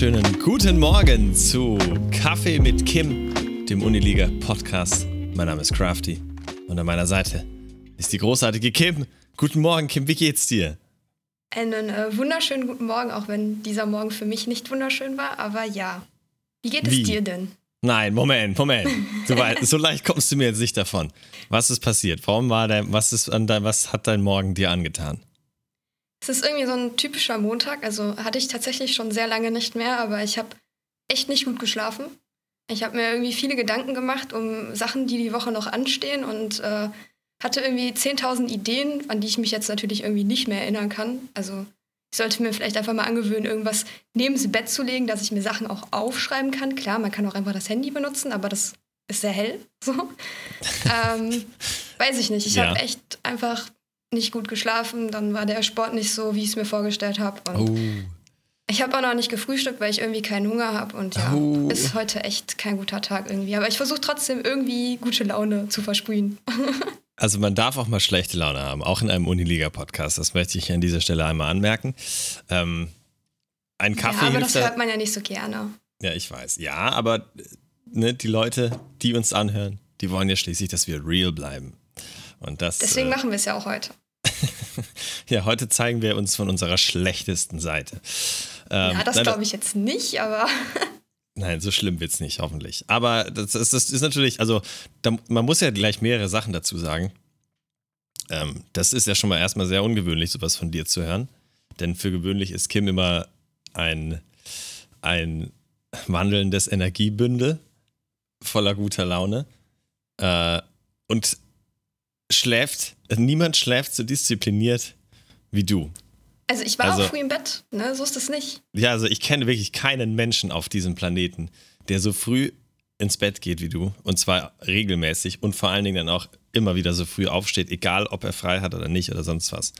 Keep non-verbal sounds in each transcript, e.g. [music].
wunderschönen guten Morgen zu Kaffee mit Kim, dem Uniliga Podcast. Mein Name ist Crafty und an meiner Seite ist die großartige Kim. Guten Morgen, Kim, wie geht's dir? Einen äh, wunderschönen guten Morgen, auch wenn dieser Morgen für mich nicht wunderschön war, aber ja. Wie geht es Wie? dir denn? Nein, Moment, Moment. So, weit, [laughs] so leicht kommst du mir jetzt nicht davon. Was ist passiert? Warum war dein, was ist an dein, was hat dein Morgen dir angetan? Es ist irgendwie so ein typischer Montag, also hatte ich tatsächlich schon sehr lange nicht mehr, aber ich habe echt nicht gut geschlafen. Ich habe mir irgendwie viele Gedanken gemacht um Sachen, die die Woche noch anstehen und äh, hatte irgendwie 10.000 Ideen, an die ich mich jetzt natürlich irgendwie nicht mehr erinnern kann. Also ich sollte mir vielleicht einfach mal angewöhnen, irgendwas neben das Bett zu legen, dass ich mir Sachen auch aufschreiben kann. Klar, man kann auch einfach das Handy benutzen, aber das ist sehr hell. So. [laughs] ähm, weiß ich nicht. Ich Ja. habe echt einfach nicht gut geschlafen. Dann war der Sport nicht so, wie ich es mir vorgestellt habe. Und Oh. ich habe auch noch nicht gefrühstückt, weil ich irgendwie keinen Hunger habe. Und ja, Oh. ist heute echt kein guter Tag irgendwie. Aber ich versuche trotzdem irgendwie gute Laune zu versprühen. [laughs] Also man darf auch mal schlechte Laune haben, auch in einem Uniliga-Podcast. Das möchte ich an dieser Stelle einmal anmerken. Ähm, ein Kaffee ja, aber das da- hört man ja nicht so gerne. Ja, ich weiß. Ja, aber äh, ne, die Leute, die uns anhören, die wollen ja schließlich, dass wir real bleiben. Und das. Deswegen äh, machen wir es ja auch heute. [laughs] ja, heute zeigen wir uns von unserer schlechtesten Seite. Ähm, ja, das glaube ich jetzt nicht, aber [laughs] Nein, so schlimm wird's nicht, hoffentlich. Aber das, ist- das ist natürlich, also da, man muss ja gleich mehrere Sachen dazu sagen. Ähm, das ist ja schon mal erstmal sehr ungewöhnlich, sowas von dir zu hören. Denn für gewöhnlich ist Kim immer ein, ein wandelndes Energiebündel voller guter Laune. Äh, und schläft, niemand schläft so diszipliniert wie du. also ich war Also- auch früh im Bett, ne? So ist es nicht. Ja, also ich kenne wirklich keinen Menschen auf diesem Planeten, der so früh ins Bett geht wie du. Und zwar regelmäßig und vor allen Dingen dann auch immer wieder so früh aufsteht, egal ob er frei hat oder nicht oder sonst was.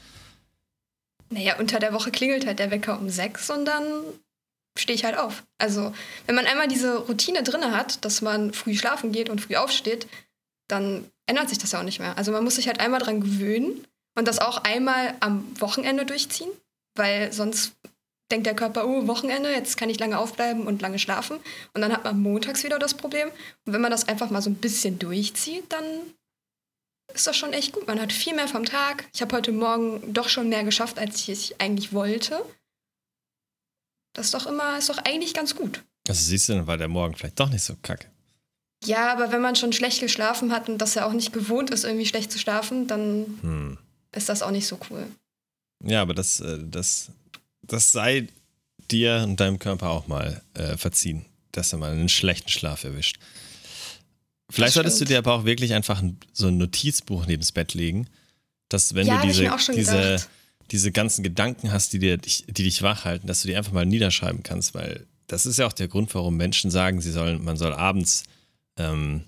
Naja, unter der Woche klingelt halt der Wecker um sechs und dann stehe ich halt auf. Also, wenn man einmal diese Routine drin hat, dass man früh schlafen geht und früh aufsteht, dann ändert sich das ja auch nicht mehr. Also man muss sich halt einmal dran gewöhnen und das auch einmal am Wochenende durchziehen, weil sonst denkt der Körper, oh, Wochenende, jetzt kann ich lange aufbleiben und lange schlafen. Und dann hat man montags wieder das Problem. Und wenn man das einfach mal so ein bisschen durchzieht, dann ist das schon echt gut. Man hat viel mehr vom Tag. Ich habe heute Morgen doch schon mehr geschafft, als ich eigentlich wollte. Das ist doch immer, ist doch eigentlich ganz gut. Also siehst du, dann war der Morgen vielleicht doch nicht so kacke. Ja, aber wenn man schon schlecht geschlafen hat und das ja auch nicht gewohnt ist, irgendwie schlecht zu schlafen, dann Hm. ist das auch nicht so cool. Ja, aber das, äh, das, das sei dir und deinem Körper auch mal äh, verziehen, dass er mal einen schlechten Schlaf erwischt. Vielleicht solltest du dir aber auch wirklich einfach ein, so ein Notizbuch neben das Bett legen, dass wenn Ja, du diese, diese, diese ganzen Gedanken hast, die, dir, dich- die dich wach halten, dass du die einfach mal niederschreiben kannst, weil das ist ja auch der Grund, warum Menschen sagen, sie sollen, man soll abends ähm,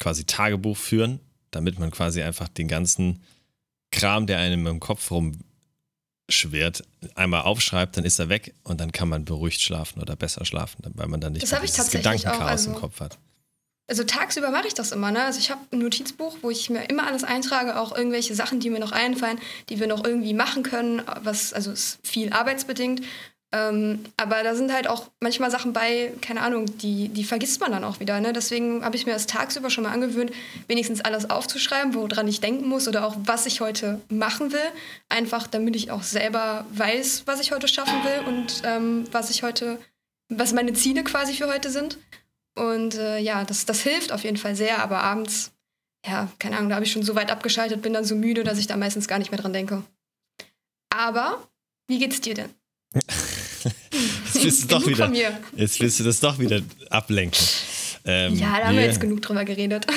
quasi Tagebuch führen, damit man quasi einfach den ganzen Kram, der einem im Kopf rumschwirrt, einmal aufschreibt, dann ist er weg und dann kann man beruhigt schlafen oder besser schlafen, weil man dann nicht Das dieses tatsächlich auch, Gedankenchaos im also- Kopf hat. Also tagsüber mache ich das immer, ne? Also ich habe ein Notizbuch, wo ich mir immer alles eintrage, auch irgendwelche Sachen, die mir noch einfallen, die wir noch irgendwie machen können, was, also ist viel arbeitsbedingt. Ähm, aber da sind halt auch manchmal Sachen bei, keine Ahnung, die, die vergisst man dann auch wieder. Ne? Deswegen habe ich mir das tagsüber schon mal angewöhnt, wenigstens alles aufzuschreiben, woran ich denken muss oder auch was ich heute machen will. Einfach damit ich auch selber weiß, was ich heute schaffen will und ähm, was ich heute, was meine Ziele quasi für heute sind. Und äh, ja, das, das hilft auf jeden Fall sehr, aber abends, ja, keine Ahnung, da habe ich schon so weit abgeschaltet, bin dann so müde, dass ich da meistens gar nicht mehr dran denke. Aber, wie geht's dir denn? [laughs] Jetzt willst du doch wieder, jetzt willst du das doch wieder ablenken. Ähm, Ja, da haben wir jetzt genug drüber geredet. [laughs]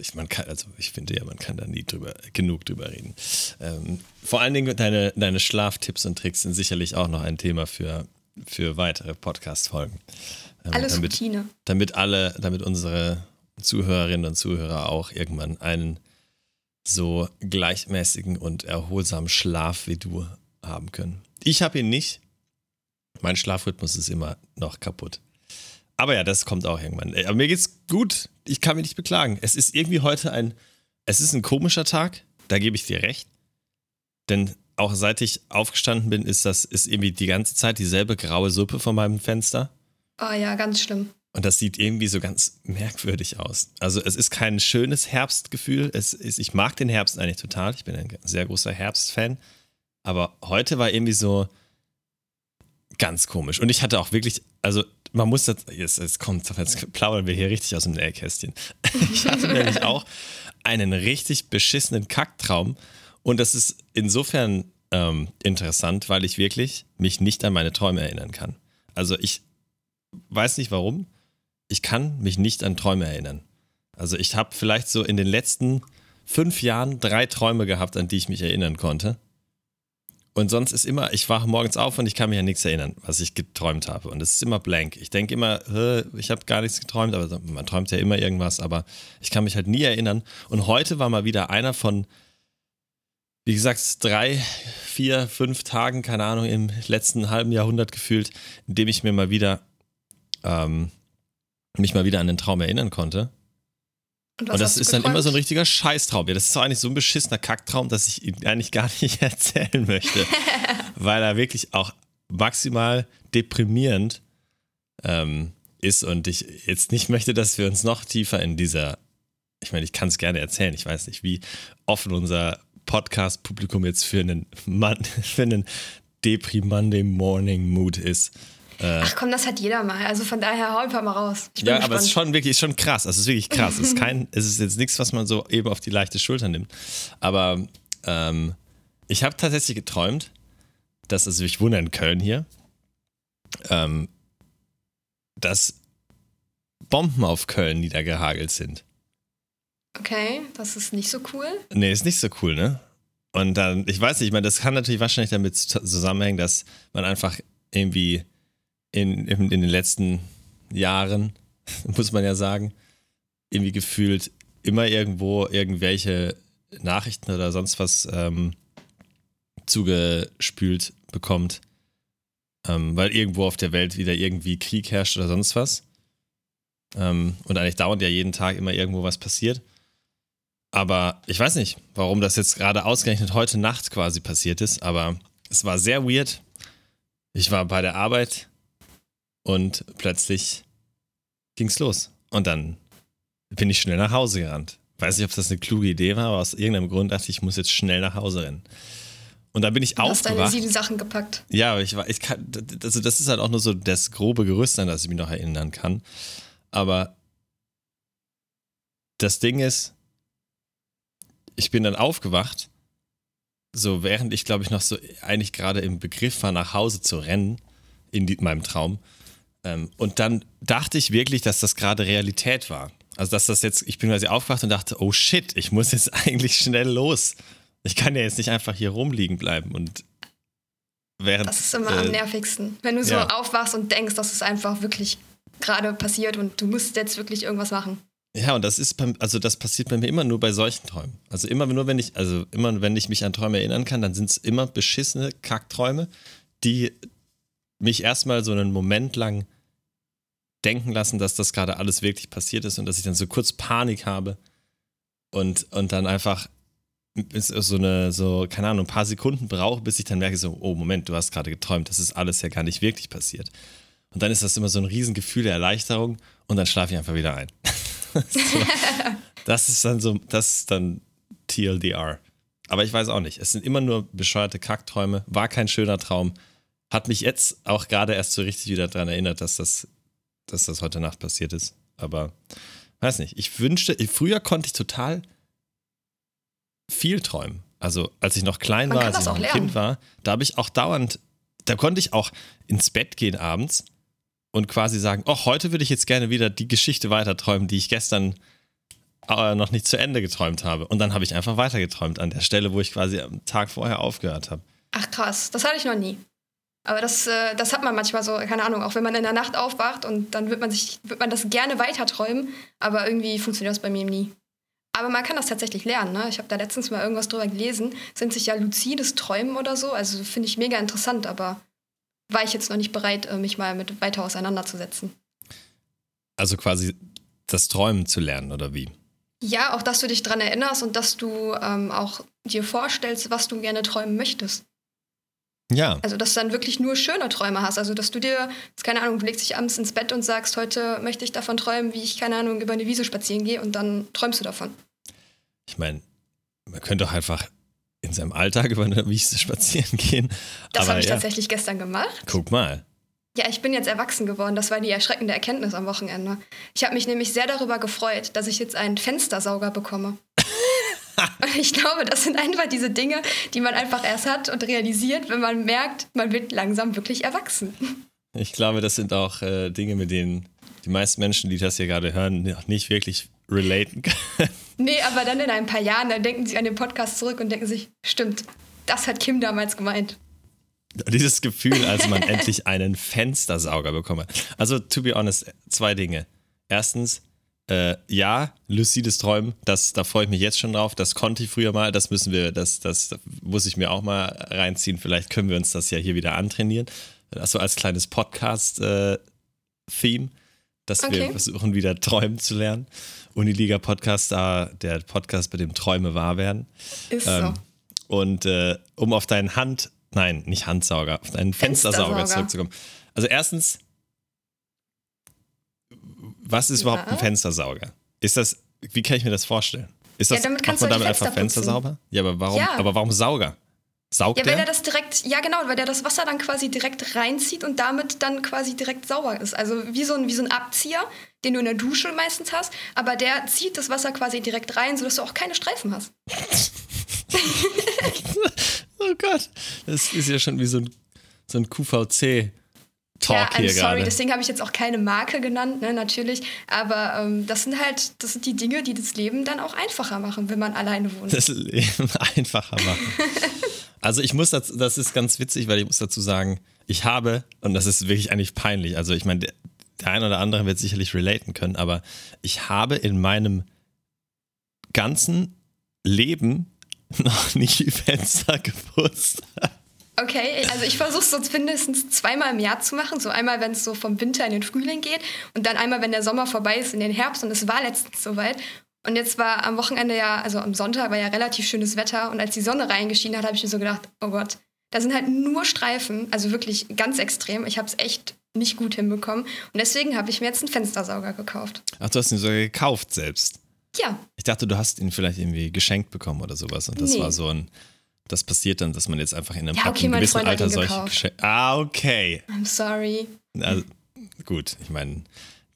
Ich, man kann, also ich finde ja, man kann da nie drüber, genug drüber reden. Ähm, vor allen Dingen deine, deine Schlaftipps und Tricks sind sicherlich auch noch ein Thema für, für weitere Podcast-Folgen. Ähm, Alles damit, Routine. damit alle, damit unsere Zuhörerinnen und Zuhörer auch irgendwann einen so gleichmäßigen und erholsamen Schlaf wie du haben können. Ich habe ihn nicht. Mein Schlafrhythmus ist immer noch kaputt. Aber ja, das kommt auch irgendwann. Aber mir geht's gut. Ich kann mich nicht beklagen. Es ist irgendwie heute ein, es ist ein komischer Tag. Da gebe ich dir recht. Denn auch seit ich aufgestanden bin, ist das ist irgendwie die ganze Zeit dieselbe graue Suppe vor meinem Fenster. Oh ja, ganz schlimm. Und das sieht irgendwie so ganz merkwürdig aus. Also es ist kein schönes Herbstgefühl. Es ist, ich mag den Herbst eigentlich total. Ich bin ein sehr großer Herbstfan. Aber heute war irgendwie so ganz komisch. Und ich hatte auch wirklich, also man muss das, jetzt, jetzt kommt, jetzt plaudern wir hier richtig aus dem Nähkästchen. [laughs] Ich hatte nämlich auch einen richtig beschissenen Kacktraum. Und das ist insofern ähm, interessant, weil ich wirklich mich nicht an meine Träume erinnern kann. Also ich weiß nicht warum, ich kann mich nicht an Träume erinnern. Also ich habe vielleicht so in den letzten fünf Jahren drei Träume gehabt, an die ich mich erinnern konnte. Und sonst ist immer, ich wache morgens auf und ich kann mich an nichts erinnern, was ich geträumt habe. Und es ist immer blank. Ich denke immer, ich habe gar nichts geträumt, aber man träumt ja immer irgendwas, aber ich kann mich halt nie erinnern. Und heute war mal wieder einer von, wie gesagt, drei, vier, fünf Tagen, keine Ahnung, im letzten halben Jahrhundert gefühlt, in dem ich mir mal wieder ähm, mich mal wieder an den Traum erinnern konnte. Und, und das ist geträumt? dann immer so ein richtiger Scheißtraum. Ja, das ist auch eigentlich so ein beschissener Kacktraum, dass ich ihn eigentlich gar nicht [laughs] erzählen möchte. [laughs] weil er wirklich auch maximal deprimierend ähm, ist und ich jetzt nicht möchte, dass wir uns noch tiefer in dieser, ich meine, ich kann es gerne erzählen, ich weiß nicht, wie offen unser Podcast-Publikum jetzt für einen Mann, [laughs] für einen Deprimande Morning Mood ist. Äh, Ach komm, das hat jeder mal. Also von daher hau einfach mal raus. ja, gespannt. aber es ist schon wirklich ist schon krass. Also es ist wirklich krass. es, ist [laughs] kein, es ist jetzt nichts, was man so eben auf die leichte Schulter nimmt. Aber ähm, ich habe tatsächlich geträumt, dass, also ich wohne in Köln hier, ähm, dass Bomben auf Köln niedergehagelt sind. Okay, das ist nicht so cool. Nee, ist nicht so cool, ne? Und dann, ich weiß nicht, ich meine, das kann natürlich wahrscheinlich damit zusammenhängen, dass man einfach irgendwie in, in, in den letzten Jahren, [laughs] muss man ja sagen, irgendwie gefühlt immer irgendwo irgendwelche Nachrichten oder sonst was ähm, zugespült bekommt, ähm, weil irgendwo auf der Welt wieder irgendwie Krieg herrscht oder sonst was. Ähm, und eigentlich dauernd ja jeden Tag immer irgendwo was passiert. Aber ich weiß nicht, warum das jetzt gerade ausgerechnet heute Nacht quasi passiert ist, aber es war sehr weird. Ich war bei der Arbeit und plötzlich ging's los. Und dann bin ich schnell nach Hause gerannt. Weiß nicht, ob das eine kluge Idee war, aber aus irgendeinem Grund dachte ich, ich muss jetzt schnell nach Hause rennen. Und dann bin ich du aufgewacht. Hast deine sieben Sachen gepackt. Ja, ich war, ich kann, also das ist halt auch nur so das grobe Gerüst, an das ich mich noch erinnern kann. Aber das Ding ist, ich bin dann aufgewacht, so während ich, glaube ich, noch so eigentlich gerade im Begriff war, nach Hause zu rennen, in die, meinem Traum. Ähm, und dann dachte ich wirklich, dass das gerade Realität war. Also, dass das jetzt, ich bin quasi aufgewacht und dachte, oh shit, ich muss jetzt [laughs] eigentlich schnell los. Ich kann ja jetzt nicht einfach hier rumliegen bleiben und während. Das ist immer äh, am nervigsten. Wenn du so ja. aufwachst und denkst, dass es einfach wirklich gerade passiert und du musst jetzt wirklich irgendwas machen. Ja, und das ist beim, also das passiert bei mir immer nur bei solchen Träumen. Also immer nur, wenn ich, also immer, wenn ich mich an Träume erinnern kann, dann sind es immer beschissene Kackträume, die mich erstmal so einen Moment lang denken lassen, dass das gerade alles wirklich passiert ist und dass ich dann so kurz Panik habe und, und dann einfach so eine, so, keine Ahnung, ein paar Sekunden brauche, bis ich dann merke, so, oh Moment, du hast gerade geträumt, das ist alles ja gar nicht wirklich passiert. Und dann ist das immer so ein Riesengefühl der Erleichterung und dann schlafe ich einfach wieder ein. [laughs] das ist dann so, das ist dann TLDR. Aber ich weiß auch nicht. Es sind immer nur bescheuerte Kackträume. War kein schöner Traum. Hat mich jetzt auch gerade erst so richtig wieder daran erinnert, dass das dass das heute Nacht passiert ist. Aber weiß nicht. Ich wünschte, früher konnte ich total viel träumen. Also als ich noch klein Man war, als ich noch ein lernen. Kind war, da habe ich auch dauernd, da konnte ich auch ins Bett gehen abends und quasi sagen, oh, heute würde ich jetzt gerne wieder die Geschichte weiterträumen, die ich gestern äh, noch nicht zu Ende geträumt habe. Und dann habe ich einfach weitergeträumt an der Stelle, wo ich quasi am Tag vorher aufgehört habe. Ach krass, das hatte ich noch nie. Aber das, äh, das hat man manchmal so, keine Ahnung, auch wenn man in der Nacht aufwacht und dann wird man sich, wird man das gerne weiter träumen, aber irgendwie funktioniert das bei mir nie. Aber man kann das tatsächlich lernen. Ne? Ich habe da letztens mal irgendwas drüber gelesen. Sind sich ja luzides Träumen oder so. Also finde ich mega interessant, aber war ich jetzt noch nicht bereit, äh, mich mal mit weiter auseinanderzusetzen. Also quasi das Träumen zu lernen, oder wie? Ja, auch dass du dich dran erinnerst und dass du ähm, auch dir vorstellst, was du gerne träumen möchtest. Ja. Also, dass du dann wirklich nur schöne Träume hast. Also, dass du dir, keine Ahnung, du legst dich abends ins Bett und sagst, heute möchte ich davon träumen, wie ich, keine Ahnung, über eine Wiese spazieren gehe und dann träumst du davon. Ich meine, man könnte doch einfach in seinem Alltag über eine Wiese spazieren gehen. Das habe ich ja. tatsächlich gestern gemacht. Guck mal. Ja, ich bin jetzt erwachsen geworden. Das war die erschreckende Erkenntnis am Wochenende. Ich habe mich nämlich sehr darüber gefreut, dass ich jetzt einen Fenstersauger bekomme. Und [laughs] ich glaube, das sind einfach diese Dinge, die man einfach erst hat und realisiert, wenn man merkt, man wird langsam wirklich erwachsen. Ich glaube, das sind auch äh, Dinge, mit denen die meisten Menschen, die das hier gerade hören, noch nicht wirklich relaten können. [laughs] Nee, aber dann in ein paar Jahren, dann denken sie an den Podcast zurück und denken sich, stimmt, das hat Kim damals gemeint. Dieses Gefühl, als man [laughs] endlich einen Fenstersauger bekommt. Also, to be honest, zwei Dinge. Erstens, äh, ja, lucides Träumen, das, da freue ich mich jetzt schon drauf. Das konnte ich früher mal, das müssen wir, das, das muss ich mir auch mal reinziehen. Vielleicht können wir uns das ja hier wieder antrainieren. Also als kleines Podcast-Theme, äh, dass okay. wir versuchen, wieder träumen zu lernen. Uniliga-Podcast, da der Podcast, bei dem Träume wahr werden. Ist ähm, so. Und äh, um auf deine Hand, nein, nicht Handsauger, auf deinen Fenstersauger, Fenstersauger zurückzukommen. Also erstens, was ist überhaupt ein Fenstersauger? Ist das, wie kann ich mir das vorstellen? Ist das, ja, damit kannst macht man damit einfach Fenster sauber? Ja, aber warum, ja. aber warum Sauger? Saugt ja, weil der? der das direkt, ja genau, weil der das Wasser dann quasi direkt reinzieht und damit dann quasi direkt sauber ist. Also wie so ein, wie so ein Abzieher, den du in der Dusche meistens hast, aber der zieht das Wasser quasi direkt rein, sodass du auch keine Streifen hast. [laughs] [laughs] oh Gott, das ist ja schon wie so ein, so ein QVC. Talk ja, I'm hier sorry, gerade. deswegen habe ich jetzt auch keine Marke genannt, ne, natürlich. Aber ähm, das sind halt, das sind die Dinge, die das Leben dann auch einfacher machen, wenn man alleine wohnt. Das Leben [laughs] einfacher machen. also ich muss das, das ist ganz witzig, weil ich muss dazu sagen, ich habe, und das ist wirklich eigentlich peinlich, also ich meine, der, der eine oder andere wird sicherlich relaten können, aber ich habe in meinem ganzen Leben [laughs] noch nie Fenster geputzt. Okay, also ich versuche es sonst mindestens zweimal im Jahr zu machen. So einmal, wenn es so vom Winter in den Frühling geht und dann einmal, wenn der Sommer vorbei ist in den Herbst. Und es war letztens soweit. Und jetzt war am Wochenende ja, also am Sonntag war ja relativ schönes Wetter. Und als die Sonne reingeschienen hat, habe ich mir so gedacht, oh Gott, da sind halt nur Streifen. Also wirklich ganz extrem. Ich habe es echt nicht gut hinbekommen. Und deswegen habe ich mir jetzt einen Fenstersauger gekauft. Ach, du hast ihn sogar gekauft selbst? Ja. Ich dachte, du hast ihn vielleicht irgendwie geschenkt bekommen oder sowas. Und das nee. war so ein das passiert dann, dass man jetzt einfach in einem, ja, okay, gewissen Freund Alter solche Geschenke. Ah, okay. I'm sorry. Also, gut, ich meine,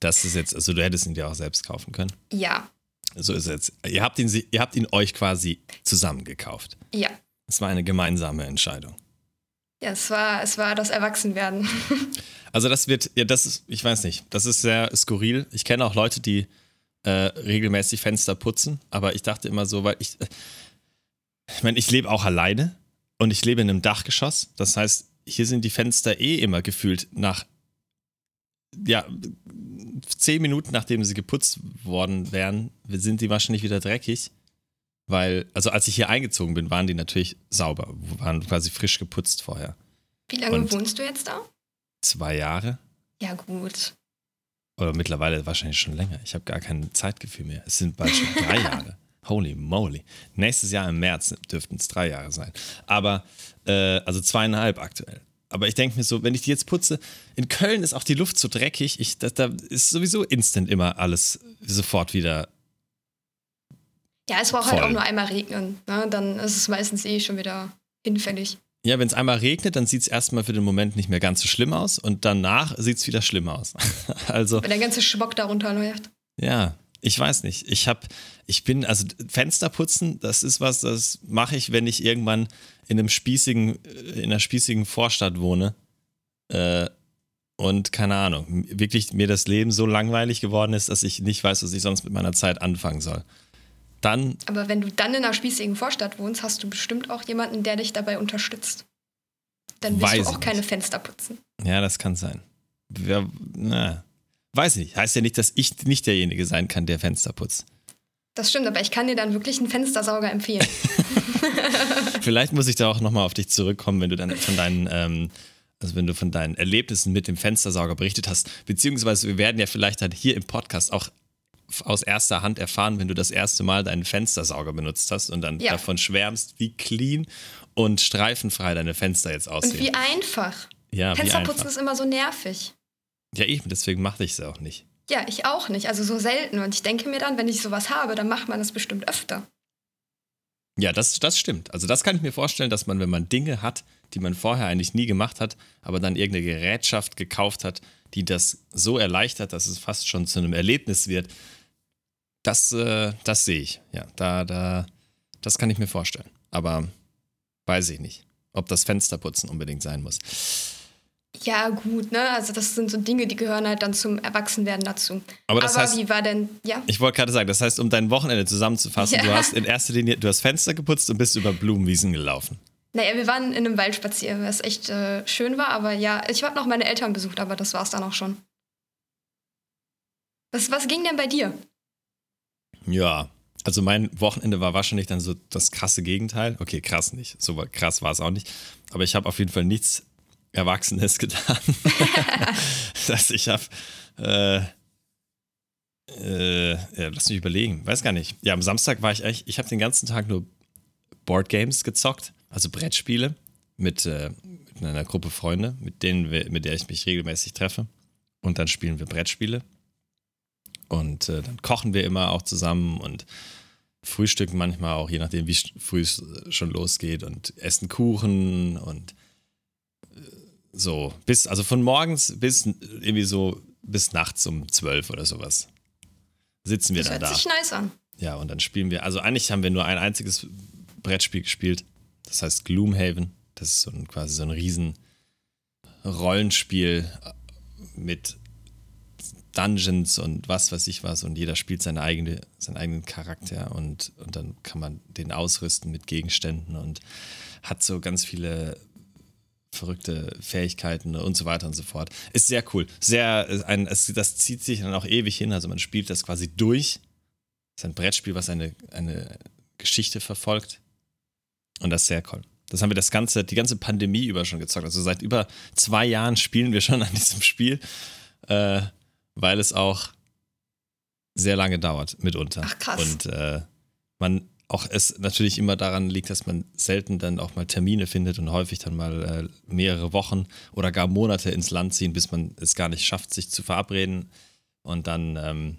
das ist jetzt, also du hättest ihn dir auch selbst kaufen können. Ja. So ist es jetzt. Ihr habt ihn, ihr habt ihn euch quasi zusammen gekauft. Ja. Es war eine gemeinsame Entscheidung. Ja, es war, es war das Erwachsenwerden. [laughs] also das wird, ja, das ist, ich weiß nicht, das ist sehr skurril. Ich kenne auch Leute, die äh, regelmäßig Fenster putzen, aber ich dachte immer so, weil ich, ich meine, ich lebe auch alleine und ich lebe in einem Dachgeschoss. Das heißt, hier sind die Fenster eh immer gefühlt nach, ja, zehn Minuten nachdem sie geputzt worden wären, sind die wahrscheinlich wieder dreckig. Weil, also als ich hier eingezogen bin, waren die natürlich sauber, waren quasi frisch geputzt vorher. Wie lange und wohnst du jetzt da? Zwei Jahre. Ja, gut. Oder mittlerweile wahrscheinlich schon länger. Ich habe gar kein Zeitgefühl mehr. Es sind bald schon drei [laughs] Jahre. Holy moly. Nächstes Jahr im März dürften es drei Jahre sein. Aber, äh, also zweieinhalb aktuell. Aber ich denke mir so, wenn ich die jetzt putze, in Köln ist auch die Luft so dreckig, ich, da, da ist sowieso instant immer alles sofort wieder. Ja, es braucht halt auch nur einmal regnen. Ne? Dann ist es meistens eh schon wieder hinfällig. Ja, wenn es einmal regnet, dann sieht es erstmal für den Moment nicht mehr ganz so schlimm aus und danach sieht es wieder schlimm aus. [laughs] also, wenn der ganze Schmock darunter läuft. Ja, ich weiß nicht. Ich habe, ich bin, also Fenster putzen, das ist was, das mache ich, wenn ich irgendwann in einem spießigen, in einer spießigen Vorstadt wohne. Äh, und keine Ahnung, wirklich mir das Leben so langweilig geworden ist, dass ich nicht weiß, was ich sonst mit meiner Zeit anfangen soll. Dann. Aber wenn du dann in einer spießigen Vorstadt wohnst, hast du bestimmt auch jemanden, der dich dabei unterstützt. Dann wirst du auch keine Fenster putzen. Ja, das kann sein. Wer, na, Weiß nicht. Heißt ja nicht, dass ich nicht derjenige sein kann, der Fenster putzt. Das stimmt, aber ich kann dir dann wirklich einen Fenstersauger empfehlen. [laughs] Vielleicht muss ich da auch nochmal auf dich zurückkommen, wenn du dann von deinen, ähm, also wenn du von deinen Erlebnissen mit dem Fenstersauger berichtet hast. Beziehungsweise wir werden ja vielleicht dann hier im Podcast auch aus erster Hand erfahren, wenn du das erste Mal deinen Fenstersauger benutzt hast und dann Ja. davon schwärmst, wie clean und streifenfrei deine Fenster jetzt Und aussehen. wie einfach. ja, Fensterputzen ist immer so nervig. Ja, eben, deswegen mache ich es auch nicht. Ja, ich auch nicht. Also so selten. Und ich denke mir dann, wenn ich sowas habe, dann macht man das bestimmt öfter. Ja, das, das stimmt. Also das kann ich mir vorstellen, dass man, wenn man Dinge hat, die man vorher eigentlich nie gemacht hat, aber dann irgendeine Gerätschaft gekauft hat, die das so erleichtert, dass es fast schon zu einem Erlebnis wird, das, äh, das sehe ich. Ja, da, da, das kann ich mir vorstellen. Aber weiß ich nicht, ob das Fensterputzen unbedingt sein muss. Ja, gut, ne? Also das sind so Dinge, die gehören halt dann zum Erwachsenwerden dazu. Aber das heißt, wie war denn, ja? ich wollte gerade sagen, das heißt, um dein Wochenende zusammenzufassen, Ja. du hast in erster Linie, du hast Fenster geputzt und bist über Blumenwiesen gelaufen. Naja, wir waren in einem Wald spazieren, was echt äh, schön war, aber ja, ich habe noch meine Eltern besucht, aber das war's dann auch schon. Was, was ging denn bei dir? Ja, also mein Wochenende war wahrscheinlich dann so das krasse Gegenteil. Okay, krass nicht. So krass war es auch nicht. Aber ich habe auf jeden Fall nichts Erwachsenes [laughs] getan. [laughs] dass ich habe. Äh, äh, ja, lass mich überlegen. Weiß gar nicht. Ja, am Samstag war ich eigentlich. Ich habe den ganzen Tag nur Boardgames gezockt, also Brettspiele mit, äh, mit einer Gruppe Freunde, mit denen wir, mit der ich mich regelmäßig treffe. Und dann spielen wir Brettspiele. Und äh, dann kochen wir immer auch zusammen und frühstücken manchmal auch, je nachdem, wie früh es äh, schon losgeht und essen Kuchen und so bis, also von morgens bis irgendwie so bis nachts um zwölf oder sowas sitzen wir Das dann hört da. sich nice an. Ja, und dann spielen wir, also eigentlich haben wir nur ein einziges Brettspiel gespielt, das heißt Gloomhaven. Das ist so ein, quasi so ein riesen Rollenspiel äh, mit Dungeons und was weiß ich was und jeder spielt seine eigene, seinen eigenen Charakter und, und dann kann man den ausrüsten mit Gegenständen und hat so ganz viele verrückte Fähigkeiten und so weiter und so fort. Ist sehr cool. Sehr, äh, ein, es, das zieht sich dann auch ewig hin. Also man spielt das quasi durch. ist ein Brettspiel, was eine, eine Geschichte verfolgt. Und das ist sehr cool. Das haben wir das ganze, die ganze Pandemie über schon gezockt. Also seit über zwei Jahren spielen wir schon an diesem Spiel, äh, weil es auch sehr lange dauert mitunter. Ach, krass. Und äh, man auch es natürlich immer daran liegt, dass man selten dann auch mal Termine findet und häufig dann mal äh, mehrere Wochen oder gar Monate ins Land ziehen, bis man es gar nicht schafft, sich zu verabreden. Und dann, ähm,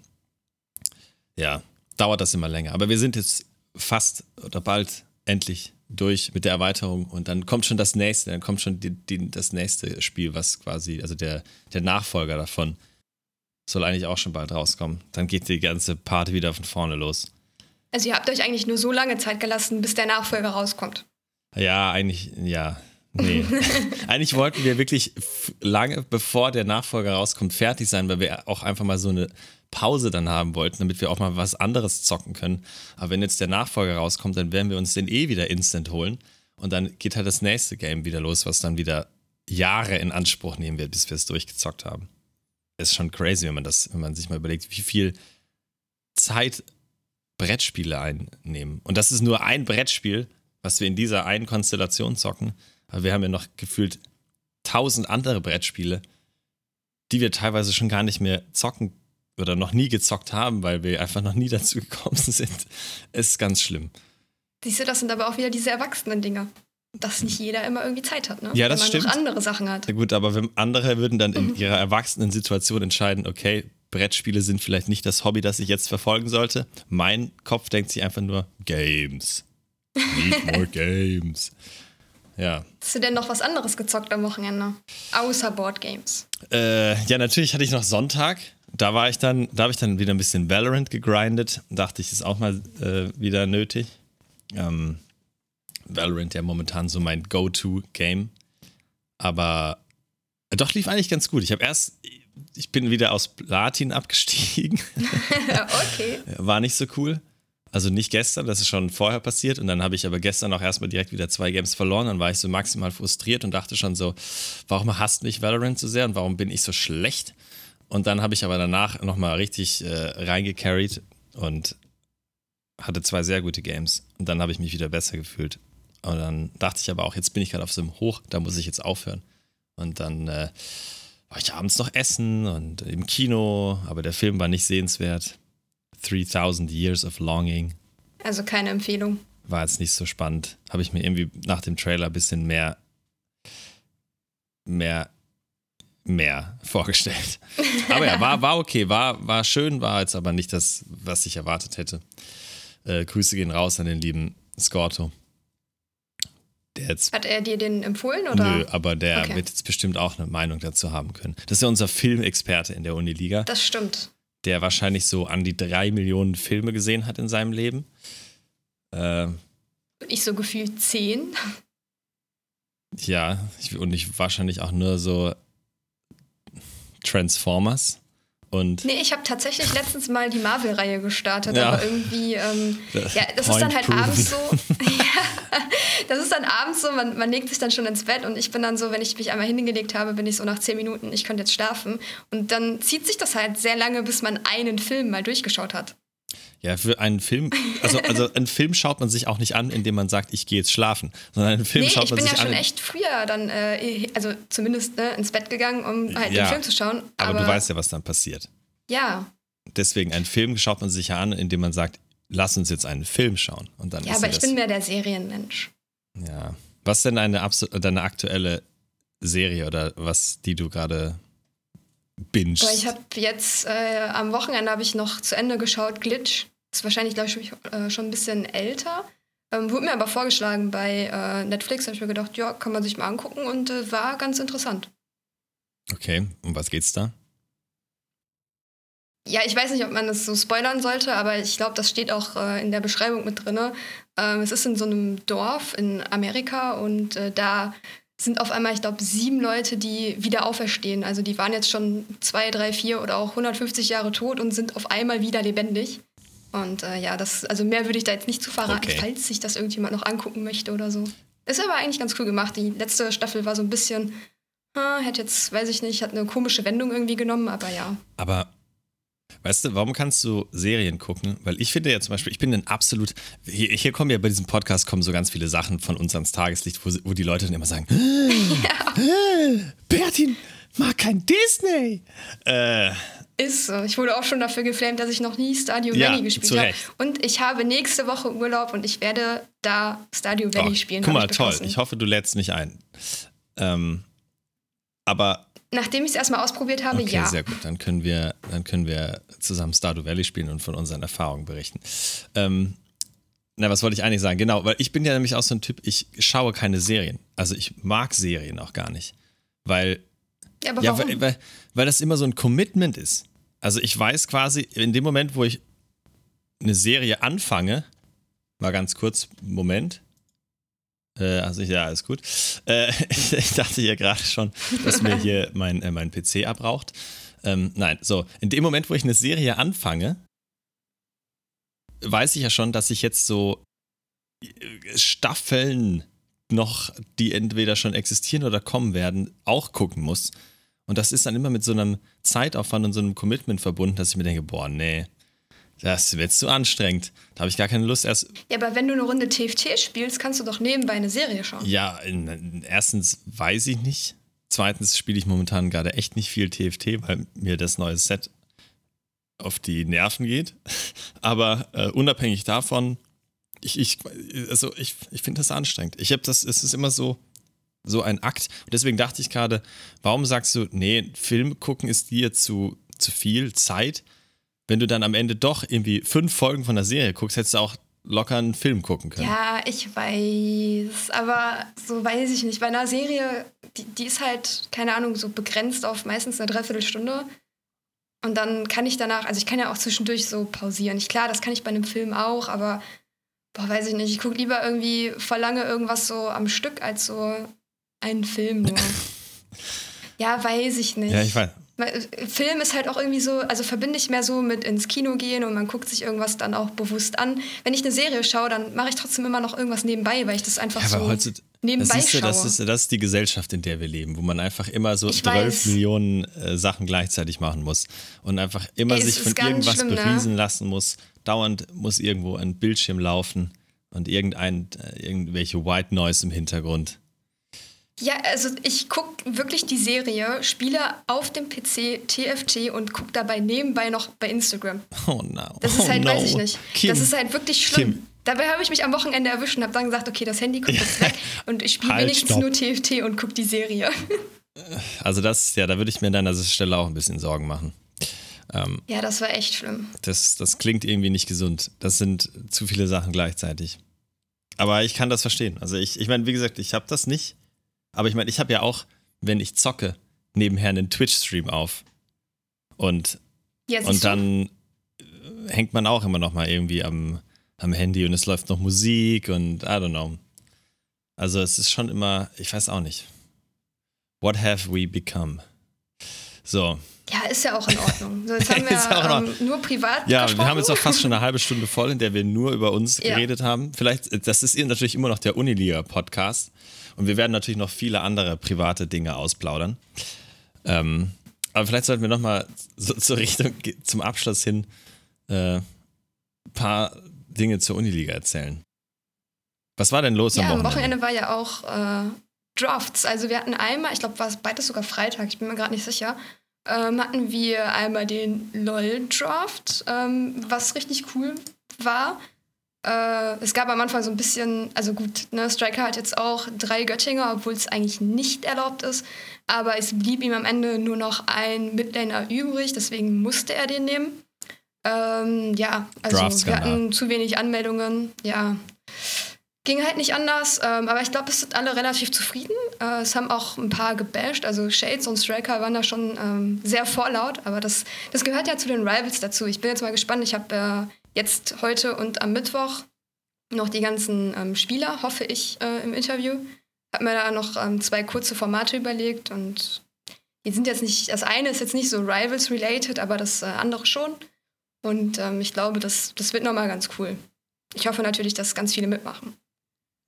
ja, dauert das immer länger. Aber wir sind jetzt fast oder bald endlich durch mit der Erweiterung und dann kommt schon das nächste, dann kommt schon die, die, das nächste Spiel, was quasi, also der, der Nachfolger davon, soll eigentlich auch schon bald rauskommen. Dann geht die ganze Party wieder von vorne los. Also ihr habt euch eigentlich nur so lange Zeit gelassen, bis der Nachfolger rauskommt. Ja, eigentlich, ja. Nee. [laughs] eigentlich wollten wir wirklich lange bevor der Nachfolger rauskommt, fertig sein, weil wir auch einfach mal so eine Pause dann haben wollten, damit wir auch mal was anderes zocken können. Aber wenn jetzt der Nachfolger rauskommt, dann werden wir uns den eh wieder instant holen. Und dann geht halt das nächste Game wieder los, was dann wieder Jahre in Anspruch nehmen wird, bis wir es durchgezockt haben. Ist schon crazy, wenn man das, wenn man sich mal überlegt, wie viel Zeit Brettspiele einnehmen. Und das ist nur ein Brettspiel, was wir in dieser einen Konstellation zocken. Aber wir haben ja noch gefühlt tausend andere Brettspiele, die wir teilweise schon gar nicht mehr zocken oder noch nie gezockt haben, weil wir einfach noch nie [laughs] dazu gekommen sind. Ist ganz schlimm. Siehst du, das sind aber auch wieder diese erwachsenen Dinge. Dass nicht jeder immer irgendwie Zeit hat, ne? Ja, das Wenn man stimmt. noch andere Sachen hat. Ja gut, aber wenn andere würden dann in [clears throat] ihrer erwachsenen Situation entscheiden, okay, Brettspiele sind vielleicht nicht das Hobby, das ich jetzt verfolgen sollte. Mein Kopf denkt sich einfach nur Games. Need more [laughs] games. Ja. Hast du denn noch was anderes gezockt am Wochenende? Außer Boardgames. Äh, ja, natürlich hatte ich noch Sonntag. Da war ich dann, da habe ich dann wieder ein bisschen Valorant gegrindet. Dachte ich, ist auch mal äh, wieder nötig. Ähm, Valorant ja momentan so mein Go-To-Game. Aber äh, doch lief eigentlich ganz gut. Ich habe erst, ich bin wieder aus Platin abgestiegen. [laughs] okay. War nicht so cool. Also nicht gestern, das ist schon vorher passiert. Und dann habe ich aber gestern auch erstmal direkt wieder zwei Games verloren. Dann war ich so maximal frustriert und dachte schon so, warum hasst mich Valorant so sehr und warum bin ich so schlecht? Und dann habe ich aber danach nochmal richtig äh, reingecarried und hatte zwei sehr gute Games. Und dann habe ich mich wieder besser gefühlt. Und dann dachte ich aber auch, jetzt bin ich gerade auf so einem Hoch, da muss ich jetzt aufhören. Und dann äh, war ich abends noch essen und im Kino, aber der Film war nicht sehenswert. 3000 Years of Longing. Also keine Empfehlung. War jetzt nicht so spannend. Habe ich mir irgendwie nach dem Trailer ein bisschen mehr, mehr, mehr vorgestellt. [laughs] Aber ja, war, war okay, war, war schön, war jetzt aber nicht das, was ich erwartet hätte. Äh, Grüße gehen raus an den lieben Scorto. Der jetzt, Hat er dir den empfohlen oder? nö, aber der Okay. wird jetzt bestimmt auch eine Meinung dazu haben können. Das ist ja unser Filmexperte in der Uniliga. Das stimmt. der wahrscheinlich so an die drei Millionen Filme gesehen hat in seinem Leben. Äh, Ich so gefühlt zehn. ja, ich, und ich wahrscheinlich auch nur so Transformers. Und Nee, ich habe tatsächlich letztens mal die Marvel-Reihe gestartet, Ja. aber irgendwie, ähm, ja, das ist dann halt Point abends so. [laughs] ja, das ist dann abends so, man, man legt sich dann schon ins Bett und ich bin dann so, wenn ich mich einmal hingelegt habe, bin ich so nach zehn Minuten, ich könnte jetzt schlafen. Und dann zieht sich das halt sehr lange, bis man einen Film mal durchgeschaut hat. Ja, für einen Film, also, also einen Film schaut man sich auch nicht an, indem man sagt, ich gehe jetzt schlafen, sondern einen Film Nee, schaut ich man bin sich ja schon an. echt früher dann, äh, also zumindest ne, ins Bett gegangen, um halt Ja, den Film zu schauen. aber, Aber, du weißt ja, was dann passiert. Ja, Deswegen, einen Film schaut man sich ja an, indem man sagt, lass uns jetzt einen Film schauen. Und dann ja ist aber ich das, bin mehr der Serienmensch. Ja. Was ist denn deine, deine aktuelle Serie oder was, die du gerade bingst? Aber ich habe jetzt äh, am Wochenende habe ich noch zu Ende geschaut, Glitch. Ist wahrscheinlich, glaube ich, äh, schon ein bisschen älter. Ähm, wurde mir aber vorgeschlagen bei äh, Netflix. habe ich mir gedacht, ja, kann man sich mal angucken und äh, war ganz interessant. Okay, um was geht's da? Ja, ich weiß nicht, ob man das so spoilern sollte, aber ich glaube, das steht auch äh, in der Beschreibung mit drin. Ähm, es ist in so einem Dorf in Amerika und äh, da sind auf einmal, ich glaube, sieben Leute, die wieder auferstehen. Also die waren jetzt schon zwei, drei, vier oder auch 150 Jahre tot und sind auf einmal wieder lebendig. Und äh, ja, das, also mehr würde ich da jetzt nicht zu verraten, Okay. falls sich das irgendjemand noch angucken möchte oder so. Ist aber eigentlich ganz cool gemacht. Die letzte Staffel war so ein bisschen, äh, hätte jetzt, weiß ich nicht, hat eine komische Wendung irgendwie genommen, aber ja. Aber weißt du, warum kannst du Serien gucken? Weil ich finde ja zum Beispiel, ich bin ein absolut. Hier, hier kommen ja bei diesem Podcast kommen so ganz viele Sachen von uns ans Tageslicht, wo, wo die Leute dann immer sagen: [laughs] äh, Bertin mag kein Disney. Äh, Ist so. Ich wurde auch schon dafür geflamed, dass ich noch nie Stardew Ja, Valley gespielt habe. Und ich habe nächste Woche Urlaub und ich werde da Stardew Valley oh, spielen. guck mal, ich toll. Ich hoffe, du lädst nicht ein. Ähm, aber Nachdem ich es erstmal ausprobiert habe, Okay, ja. sehr gut. Dann können wir, dann können wir zusammen Stardew Valley spielen und von unseren Erfahrungen berichten. Ähm, na, was wollte ich eigentlich sagen? Genau, weil ich bin ja nämlich auch so ein Typ, ich schaue keine Serien. Also ich mag Serien auch gar nicht. Weil, Ja, aber ja, warum? weil, weil, weil das immer so ein Commitment ist. Also ich weiß quasi, in dem Moment, wo ich eine Serie anfange, mal ganz kurz, Moment. Äh, also ja, alles gut. Äh, [laughs] ich dachte ja gerade schon, dass mir hier mein, äh, mein PC abraucht. Ähm, nein, so, in dem Moment, wo ich eine Serie anfange, weiß ich ja schon, dass ich jetzt so äh, Staffeln noch, die entweder schon existieren oder kommen werden, auch gucken muss. Und das ist dann immer mit so einem Zeitaufwand und so einem Commitment verbunden, dass ich mir denke, boah, nee, das wird zu anstrengend. Da habe ich gar keine Lust erst. ja, aber wenn du eine Runde TFT spielst, kannst du doch nebenbei eine Serie schauen. Ja, erstens weiß ich nicht. Zweitens spiele ich momentan gerade echt nicht viel TFT, weil mir das neue Set auf die Nerven geht. [laughs] Aber äh, unabhängig davon, ich, ich, also ich, ich finde das anstrengend. Ich habe das, es ist immer so, so ein Akt. Und deswegen dachte ich gerade, warum sagst du, nee, Film gucken ist dir zu, zu viel Zeit? Wenn du dann am Ende doch irgendwie fünf Folgen von der Serie guckst, hättest du auch locker einen Film gucken können. Ja, ich weiß, aber so weiß ich nicht. Bei einer Serie, die, die ist halt, keine Ahnung, so begrenzt auf meistens eine Dreiviertelstunde. Und dann kann ich danach, also ich kann ja auch zwischendurch so pausieren. Ich, klar, das kann ich bei einem Film auch, aber boah, weiß ich nicht. Ich gucke lieber irgendwie vor lange irgendwas so am Stück als so einen Film nur. [laughs] ja, weiß ich nicht. Ja, ich weiß. Äh, Film ist halt auch irgendwie so, also verbinde ich mehr so mit ins Kino gehen und man guckt sich irgendwas dann auch bewusst an. Wenn ich eine Serie schaue, dann mache ich trotzdem immer noch irgendwas nebenbei, weil ich das einfach Ja, so aber heutzutage, nebenbei das, ist, schaue. das, ist, das ist die Gesellschaft, in der wir leben, wo man einfach immer so Ich 12 weiß. Millionen äh, Sachen gleichzeitig machen muss und einfach immer Ey, sich von irgendwas schlimm, ne? beriesen lassen muss. Dauernd muss irgendwo ein Bildschirm laufen und irgendein, äh, irgendwelche White Noise im Hintergrund. Ja, also ich gucke wirklich die Serie, spiele auf dem PC TFT und gucke dabei nebenbei noch bei Instagram. Oh no. Das ist oh halt, no. weiß ich nicht. Kim. Das ist halt wirklich schlimm. Kim. Dabei habe ich mich am Wochenende erwischt und habe dann gesagt, okay, das Handy kommt jetzt weg und ich spiele [laughs] Halt, wenigstens stopp. nur TFT und gucke die Serie. [laughs] Also das, ja, da würde ich mir an deiner Stelle auch ein bisschen Sorgen machen. Ähm, ja, das war echt schlimm. das, das klingt irgendwie nicht gesund. Das sind zu viele Sachen gleichzeitig. Aber ich kann das verstehen. Also ich, ich meine, wie gesagt, ich habe das nicht. Aber ich meine, ich habe ja auch, wenn ich zocke, nebenher einen Twitch-Stream auf. Und Ja, Und du? dann äh, hängt man auch immer noch mal irgendwie am, am Handy und es läuft noch Musik und I don't know. Also es ist schon immer, ich weiß auch nicht. What have we become? So, Ja, ist ja auch in Ordnung. So, jetzt [laughs] haben wir Ist auch in ähm, nur privat ja, gesprochen. wir haben jetzt auch fast schon eine [laughs] halbe Stunde voll, in der wir nur über uns Ja. geredet haben. Vielleicht, äh, das ist natürlich immer noch der Uniliga-Podcast und wir werden natürlich noch viele andere private Dinge ausplaudern. Ähm, aber vielleicht sollten wir noch mal so zur Richtung, zum Abschluss hin äh, ein paar Dinge zur Uniliga erzählen. Was war denn los Ja, am am Wochenende? Wochenende war ja auch äh, Drafts. Also wir hatten einmal, ich glaube, war es beides sogar Freitag, ich bin mir gerade nicht sicher, ähm, hatten wir einmal den LOL-Draft, ähm, was richtig cool war. Äh, es gab am Anfang so ein bisschen, also gut, ne, Striker hat jetzt auch drei Göttinger, obwohl es eigentlich nicht erlaubt ist. Aber es blieb ihm am Ende nur noch ein Midlaner übrig, deswegen musste er den nehmen. Ähm, ja, also wir hatten zu wenig Anmeldungen. Ja, ging halt nicht anders. Ähm, aber ich glaube, es sind alle relativ zufrieden. Äh, es haben auch ein paar gebasht. Also Shades und Striker waren da schon ähm, sehr vorlaut. Aber das, das gehört ja zu den Rivals dazu. Ich bin jetzt mal gespannt. Ich habe äh, jetzt heute und am Mittwoch noch die ganzen ähm, Spieler, hoffe ich, äh, im Interview. Hab mir da noch ähm, zwei kurze Formate überlegt und die sind jetzt nicht, das eine ist jetzt nicht so Rivals-related, aber das äh, andere schon. Und ähm, ich glaube, das, das wird nochmal ganz cool. Ich hoffe natürlich, dass ganz viele mitmachen.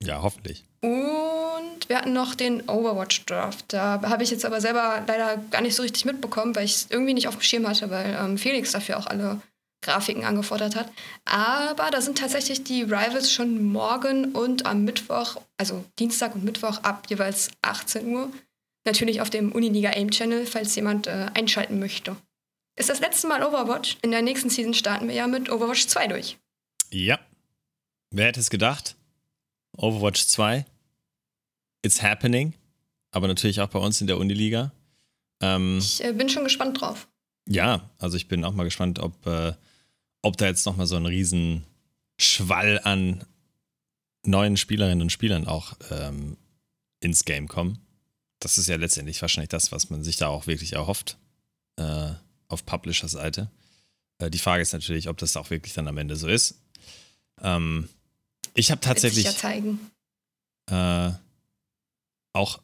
Ja, hoffentlich. Und wir hatten noch den Overwatch Draft. Da habe ich jetzt aber selber leider gar nicht so richtig mitbekommen, weil ich es irgendwie nicht auf dem Schirm hatte, weil ähm, Felix dafür auch alle Grafiken angefordert hat. Aber da sind tatsächlich die Rivals schon morgen und am Mittwoch, also Dienstag und Mittwoch ab jeweils 18 Uhr. Natürlich auf dem Uniliga Aim Channel, falls jemand äh, einschalten möchte. Ist das letzte Mal Overwatch. In der nächsten Season starten wir ja mit Overwatch 2 durch. Ja. Wer hätte es gedacht? Overwatch 2. It's happening. Aber natürlich auch bei uns in der Uniliga. Ähm, Ich äh, bin schon gespannt drauf. Ja, also ich bin auch mal gespannt, ob, äh, ob da jetzt nochmal so ein riesen Schwall an neuen Spielerinnen und Spielern auch ähm, ins Game kommen. Das ist ja letztendlich wahrscheinlich das, was man sich da auch wirklich erhofft äh, auf Publisher-Seite. Äh, die Frage ist natürlich, ob das auch wirklich dann am Ende so ist. Ähm, ich habe tatsächlich ja äh, auch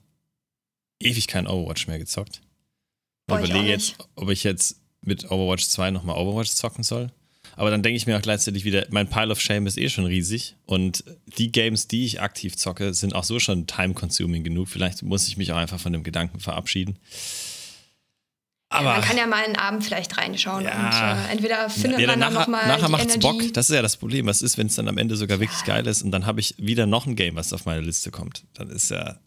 ewig kein Overwatch mehr gezockt. Boah, ich überlege jetzt, ob ich jetzt mit Overwatch 2 nochmal Overwatch zocken soll. Aber dann denke ich mir auch gleichzeitig wieder, mein Pile of Shame ist eh schon riesig. Und die Games, die ich aktiv zocke, sind auch so schon time-consuming genug. Vielleicht muss ich mich auch einfach von dem Gedanken verabschieden. Aber man kann ja mal einen Abend vielleicht reinschauen Ja. und äh, entweder findet ja, man dann nachher, nochmal nachher macht's Energy. Bock. Das ist ja das Problem. Was ist, wenn es dann am Ende sogar wirklich geil ist und dann habe ich wieder noch ein Game, was auf meine Liste kommt? Dann ist ja,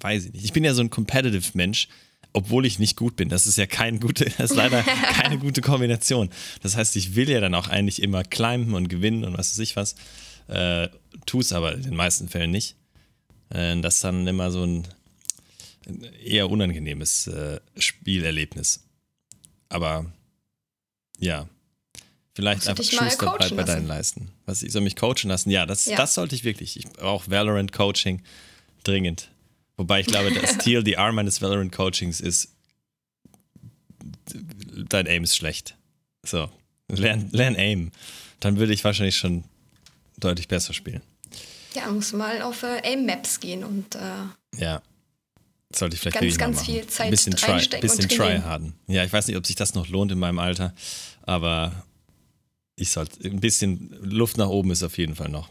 weiß ich nicht. Ich bin ja so ein competitive Mensch, obwohl ich nicht gut bin. Das ist ja kein gute, das ist leider [laughs] keine gute Kombination. Das heißt, ich will ja dann auch eigentlich immer climben und gewinnen und was weiß ich was. Äh, tu es aber in den meisten Fällen nicht. Äh, das ist dann immer so ein eher unangenehmes äh, Spielerlebnis. Aber ja, vielleicht einfach Schuster coachen bei deinen lassen. Leisten. Was, ich soll mich coachen lassen? Ja, das, Ja. das sollte ich wirklich. Ich brauche Valorant Coaching dringend. Wobei ich glaube, das TLDR meines Valorant Coachings ist, dein Aim ist schlecht. So, lern, lern Aim. Dann würde ich wahrscheinlich schon deutlich besser spielen. Ja, muss mal auf äh, Aim-Maps gehen und äh, Ja. Sollte ich vielleicht Ganz, ganz machen. viel Zeit Ein bisschen try, reinstecken bisschen und tryharden. Ja, ich weiß nicht, ob sich das noch lohnt in meinem Alter, aber ich sollte ein bisschen Luft nach oben ist auf jeden Fall noch.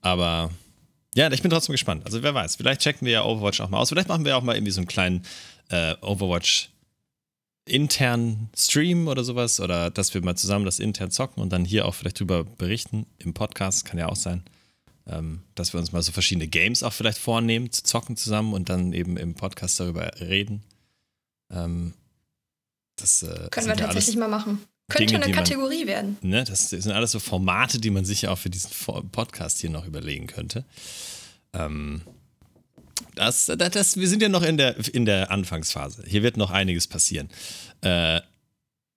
Aber ja, ich bin trotzdem gespannt. Also wer weiß, vielleicht checken wir ja Overwatch auch mal aus. Vielleicht machen wir auch mal irgendwie so einen kleinen äh, Overwatch internen Stream oder sowas oder dass wir mal zusammen das intern zocken und dann hier auch vielleicht drüber berichten im Podcast, kann ja auch sein. ähm, dass wir uns mal so verschiedene Games auch vielleicht vornehmen, zu zocken zusammen und dann eben im Podcast darüber reden. Ähm, das äh, können wir tatsächlich mal machen. Könnte Dinge, eine Kategorie man, werden. Ne, das sind alles so Formate, die man sich ja auch für diesen Podcast hier noch überlegen könnte. Ähm, das, das, das, wir sind ja noch in der, in der Anfangsphase. Hier wird noch einiges passieren. Äh,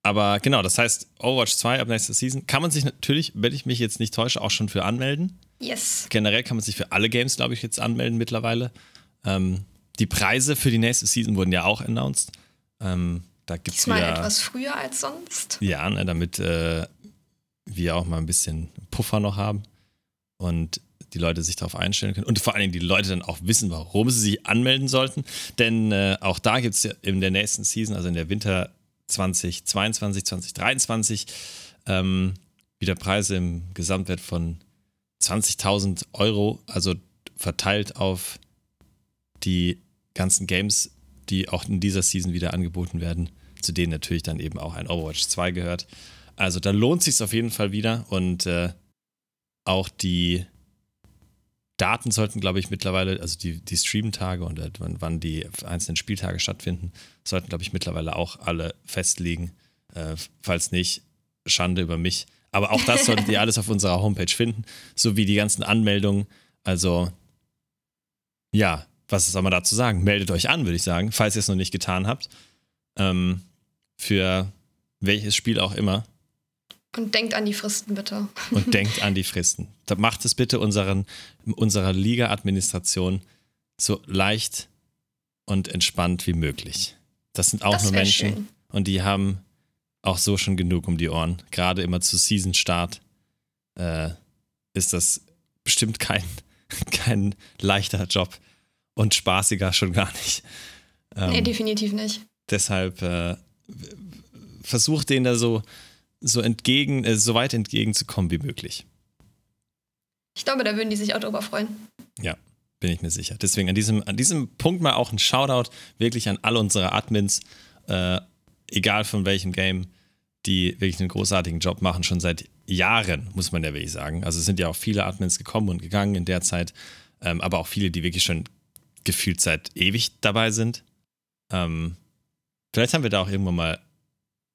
aber genau, das heißt, Overwatch 2 ab nächster Season kann man sich natürlich, wenn ich mich jetzt nicht täusche, auch schon für anmelden. Yes. Generell kann man sich für alle Games, glaube ich, jetzt anmelden mittlerweile. Ähm, die Preise für die nächste Season wurden ja auch announced. Ähm, da gibt's Diesmal wieder, etwas früher als sonst. Ja, ne, damit äh, wir auch mal ein bisschen Puffer noch haben und die Leute sich darauf einstellen können und vor allen Dingen die Leute dann auch wissen, warum sie sich anmelden sollten. Denn äh, auch da gibt es ja in der nächsten Season, also in der Winter 2022, 2023, ähm, wieder Preise im Gesamtwert von 20.000 Euro, also verteilt auf die ganzen Games, die auch in dieser Season wieder angeboten werden zu denen natürlich dann eben auch ein Overwatch 2 gehört. Also da lohnt sich auf jeden Fall wieder und äh, auch die Daten sollten, glaube ich, mittlerweile, also die, die Stream-Tage und äh, wann, die einzelnen Spieltage stattfinden, sollten, glaube ich, mittlerweile auch alle festliegen. Äh, falls nicht, Schande über mich. Aber auch das solltet ihr [laughs] alles auf unserer Homepage finden, sowie die ganzen Anmeldungen. Also, ja, was soll man dazu sagen? Meldet euch an, würde ich sagen, falls ihr es noch nicht getan habt. Ähm, für welches Spiel auch immer. Und denkt an die Fristen bitte. Und [laughs] denkt an die Fristen. Macht es bitte unseren, unserer Liga-Administration so leicht und entspannt wie möglich. Das sind auch das nur Menschen schön. und die haben auch so schon genug um die Ohren. Gerade immer zu Season-Start äh, ist das bestimmt kein, [laughs] kein leichter Job und spaßiger schon gar nicht. Ähm, nee, definitiv nicht. Deshalb äh, versucht denen da so, so entgegen, äh, so weit entgegenzukommen wie möglich. Ich glaube, da würden die sich auch drüber freuen. Ja, bin ich mir sicher. Deswegen an diesem, an diesem Punkt mal auch ein Shoutout wirklich an alle unsere Admins, äh, egal von welchem Game, die wirklich einen großartigen Job machen, schon seit Jahren, muss man ja wirklich sagen. Also es sind ja auch viele Admins gekommen und gegangen in der Zeit, ähm, aber auch viele, die wirklich schon gefühlt seit ewig dabei sind. Ähm, vielleicht haben wir da auch irgendwann mal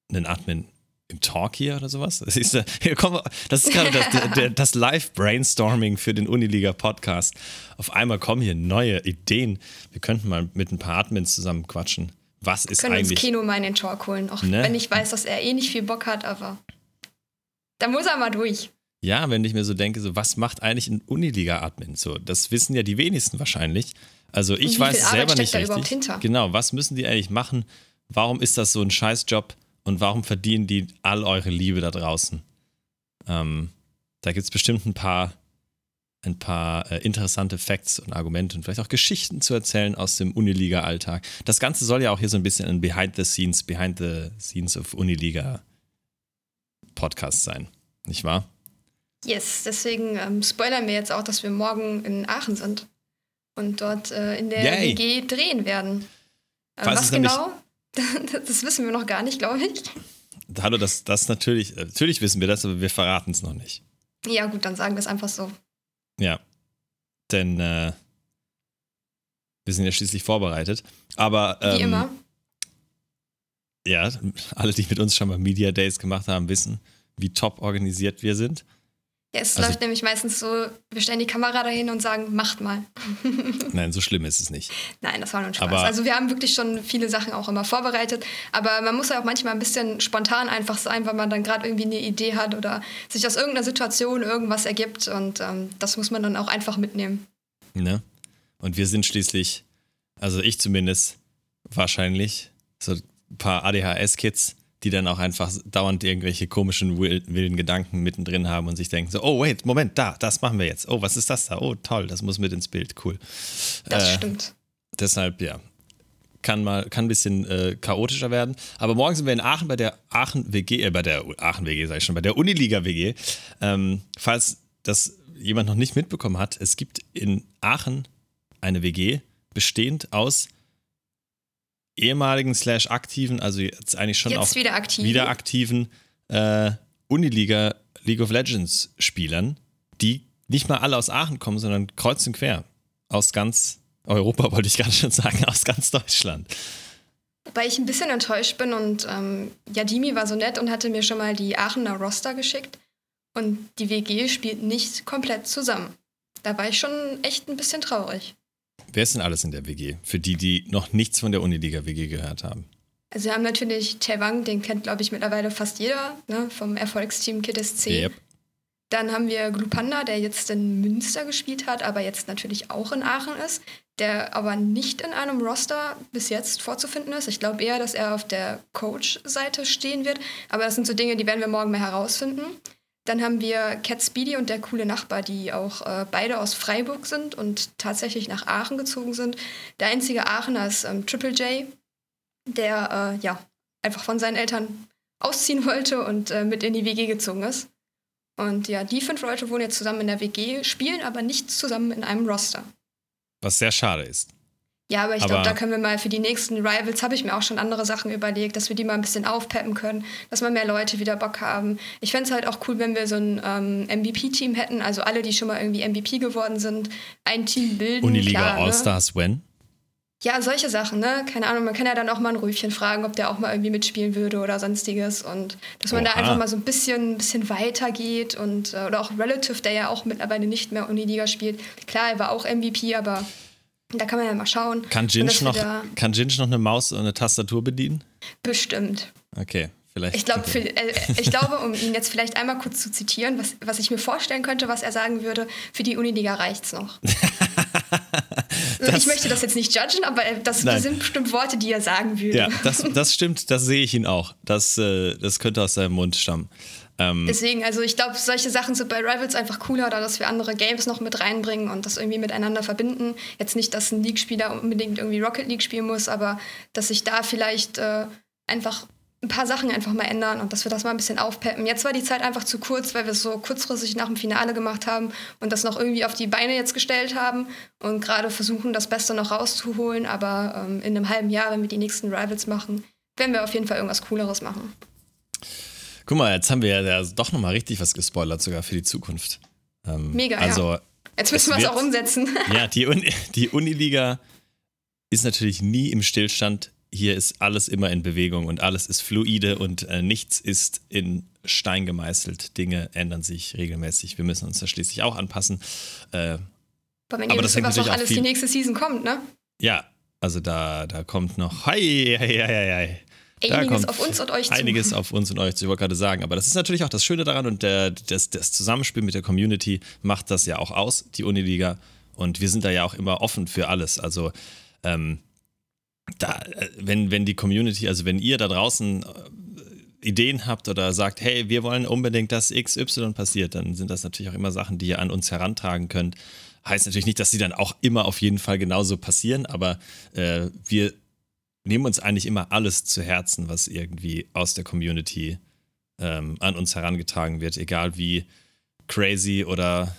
einen Admin im Talk hier oder sowas. [laughs] Das ist, hier kommen, das ist gerade das, das Live-Brainstorming für den Uniliga-Podcast. Auf einmal kommen hier neue Ideen. Wir könnten mal mit ein paar Admins zusammen quatschen. Was ist können eigentlich. uns Kino mal in den Talk holen, auch ne? wenn ich weiß, dass er eh nicht viel Bock hat, aber da muss er mal durch. Ja, wenn ich mir so denke, so was macht eigentlich ein Uniliga-Admin? So, das wissen ja die wenigsten wahrscheinlich. Also ich weiß selber nicht richtig. Genau, was müssen die eigentlich machen? Warum ist das so ein Scheißjob? und warum verdienen die all eure Liebe da draußen? Ähm, da gibt es bestimmt ein paar, ein paar äh, interessante Facts und Argumente und vielleicht auch Geschichten zu erzählen aus dem Uniliga-Alltag. Das Ganze soll ja auch hier so ein bisschen ein Behind the Scenes, Behind the Scenes of Uniliga Podcast sein, nicht wahr? Yes, deswegen ähm, spoilern wir jetzt auch, dass wir morgen in Aachen sind und dort äh, in der Yay. WG drehen werden. Äh, was genau? Das wissen wir noch gar nicht, glaube ich. Hallo, das, das natürlich, natürlich wissen wir das, aber wir verraten es noch nicht. Ja, gut, dann sagen wir es einfach so. Ja. Denn äh, wir sind ja schließlich vorbereitet. Aber. Ähm, Wie immer. Ja, alle, die mit uns schon mal Media Days gemacht haben, wissen, wie top organisiert wir sind. Ja, es also, läuft nämlich meistens so, wir stellen die Kamera dahin und sagen, macht mal. [laughs] Nein, so schlimm ist es nicht. Nein, das war nur ein Spaß. Aber also wir haben wirklich schon viele Sachen auch immer vorbereitet, aber man muss ja auch manchmal ein bisschen spontan einfach sein, weil man dann gerade irgendwie eine Idee hat oder sich aus irgendeiner Situation irgendwas ergibt und ähm, das muss man dann auch einfach mitnehmen. Ne? Und wir sind schließlich, also ich zumindest, wahrscheinlich so ein paar ADHS-Kids, die dann auch einfach dauernd irgendwelche komischen, wilden Gedanken mittendrin haben und sich denken so, oh wait, Moment, da, das machen wir jetzt. Oh, was ist das da? Oh, toll, das muss mit ins Bild, cool. Das äh, stimmt. Deshalb, ja, kann mal, kann ein bisschen äh, chaotischer werden. Aber morgen sind wir in Aachen bei der Aachen WG, äh, bei der Aachen WG, sag ich schon, bei der Uniliga WG. Ähm, falls das jemand noch nicht mitbekommen hat, es gibt in Aachen eine WG bestehend aus ehemaligen slash aktiven, also jetzt eigentlich schon jetzt auch wieder, aktiv. wieder aktiven äh, Uniliga League of Legends Spielern, die nicht mal alle aus Aachen kommen, sondern kreuz und quer. Aus ganz Europa, [laughs] wollte ich gerade schon sagen, aus ganz Deutschland. Weil ich ein bisschen enttäuscht bin und ähm, Jadimi war so nett und hatte mir schon mal die Aachener Roster geschickt. Und die WG spielt nicht komplett zusammen. Da war ich schon echt ein bisschen traurig. Wer ist denn alles in der WG? Für die, die noch nichts von der Uniliga WG gehört haben. Also wir haben natürlich Taewang, den kennt, glaube ich, mittlerweile fast jeder, ne, vom Erfolgsteam Kid SC. Yep. Dann haben wir Glupanda, der jetzt in Münster gespielt hat, aber jetzt natürlich auch in Aachen ist, der aber nicht in einem Roster bis jetzt vorzufinden ist. Ich glaube eher, dass er auf der Coach-Seite stehen wird, aber das sind so Dinge, die werden wir morgen mehr herausfinden. Dann haben wir Cat Speedy und der coole Nachbar, die auch äh, beide aus Freiburg sind und tatsächlich nach Aachen gezogen sind. Der einzige Aachener ist ähm, Triple J, der äh, ja einfach von seinen Eltern ausziehen [laughs] wollte und äh, mit in die WG gezogen ist. Und ja, die fünf Leute wohnen jetzt zusammen in der WG, spielen aber nicht zusammen in einem Roster. Was sehr schade ist. Ja, aber ich glaube, da können wir mal für die nächsten Rivals, habe ich mir auch schon andere Sachen überlegt, dass wir die mal ein bisschen aufpeppen können, dass mal mehr Leute wieder Bock haben. Ich fände es halt auch cool, wenn wir so ein ähm, MVP-Team hätten, also alle, die schon mal irgendwie MVP geworden sind, ein Team bilden. Uniliga ne? All-Stars ne? when? Ja, solche Sachen, ne? Keine Ahnung, man kann ja dann auch mal ein Rüfchen fragen, ob der auch mal irgendwie mitspielen würde oder sonstiges. Und dass man Oha. da einfach mal so ein bisschen, bisschen weiter geht und äh, oder auch Relative, der ja auch mittlerweile nicht mehr Uniliga spielt. Klar, er war auch MVP, aber da kann man ja mal schauen. Kann Ginch, noch, kann Ginch noch eine Maus und eine Tastatur bedienen? Bestimmt. Okay. Vielleicht. Ich, glaub, für, äh, ich glaube, um ihn jetzt vielleicht einmal kurz zu zitieren, was, was ich mir vorstellen könnte, was er sagen würde, für die Uniliga reicht's noch. [laughs] ich möchte das jetzt nicht judgen, aber das, das, sind bestimmt Worte, die er sagen würde. Ja, das, das stimmt, das sehe ich ihn auch. Das, äh, das könnte aus seinem Mund stammen. Ähm, Deswegen, also ich glaube, solche Sachen sind bei Rivals einfach cooler, da dass wir andere Games noch mit reinbringen und das irgendwie miteinander verbinden. Jetzt nicht, dass ein League-Spieler unbedingt irgendwie Rocket League spielen muss, aber dass sich da vielleicht äh, einfach ein paar Sachen einfach mal ändern und dass wir das mal ein bisschen aufpeppen. Jetzt war die Zeit einfach zu kurz, weil wir es so kurzfristig nach dem Finale gemacht haben und das noch irgendwie auf die Beine jetzt gestellt haben und gerade versuchen, das Beste noch rauszuholen. Aber ähm, in einem halben Jahr, wenn wir die nächsten Rivals machen, werden wir auf jeden Fall irgendwas Cooleres machen. Guck mal, jetzt haben wir ja doch nochmal richtig was gespoilert, sogar für die Zukunft. Ähm, Mega, also, ja. Jetzt müssen wir es auch umsetzen. [laughs] [laughs] Ja, die, Uni, die Uniliga ist natürlich nie im Stillstand hier ist alles immer in Bewegung und alles ist fluide und äh, nichts ist in Stein gemeißelt. Dinge ändern sich regelmäßig. Wir müssen uns da schließlich auch anpassen. Äh, aber wenn ihr wisst, was auch alles viel, die nächste Season kommt, ne? Ja, also da, da kommt noch. Hi, hi, hi, hi. Einiges auf uns und euch zu. Einiges auf uns und euch zu, ich wollte gerade sagen. Aber das ist natürlich auch das Schöne daran und der, das, das Zusammenspiel mit der Community macht das ja auch aus, die Uniliga. Und wir sind da ja auch immer offen für alles. Also, ähm, da, äh, wenn, wenn die Community, also wenn ihr da draußen äh, Ideen habt oder sagt, hey, wir wollen unbedingt, dass XY passiert, dann sind das natürlich auch immer Sachen, die ihr an uns herantragen könnt. Heißt natürlich nicht, dass sie dann auch immer auf jeden Fall genauso passieren, aber äh, wir nehmen uns eigentlich immer alles zu Herzen, was irgendwie aus der Community ähm, an uns herangetragen wird, egal wie crazy oder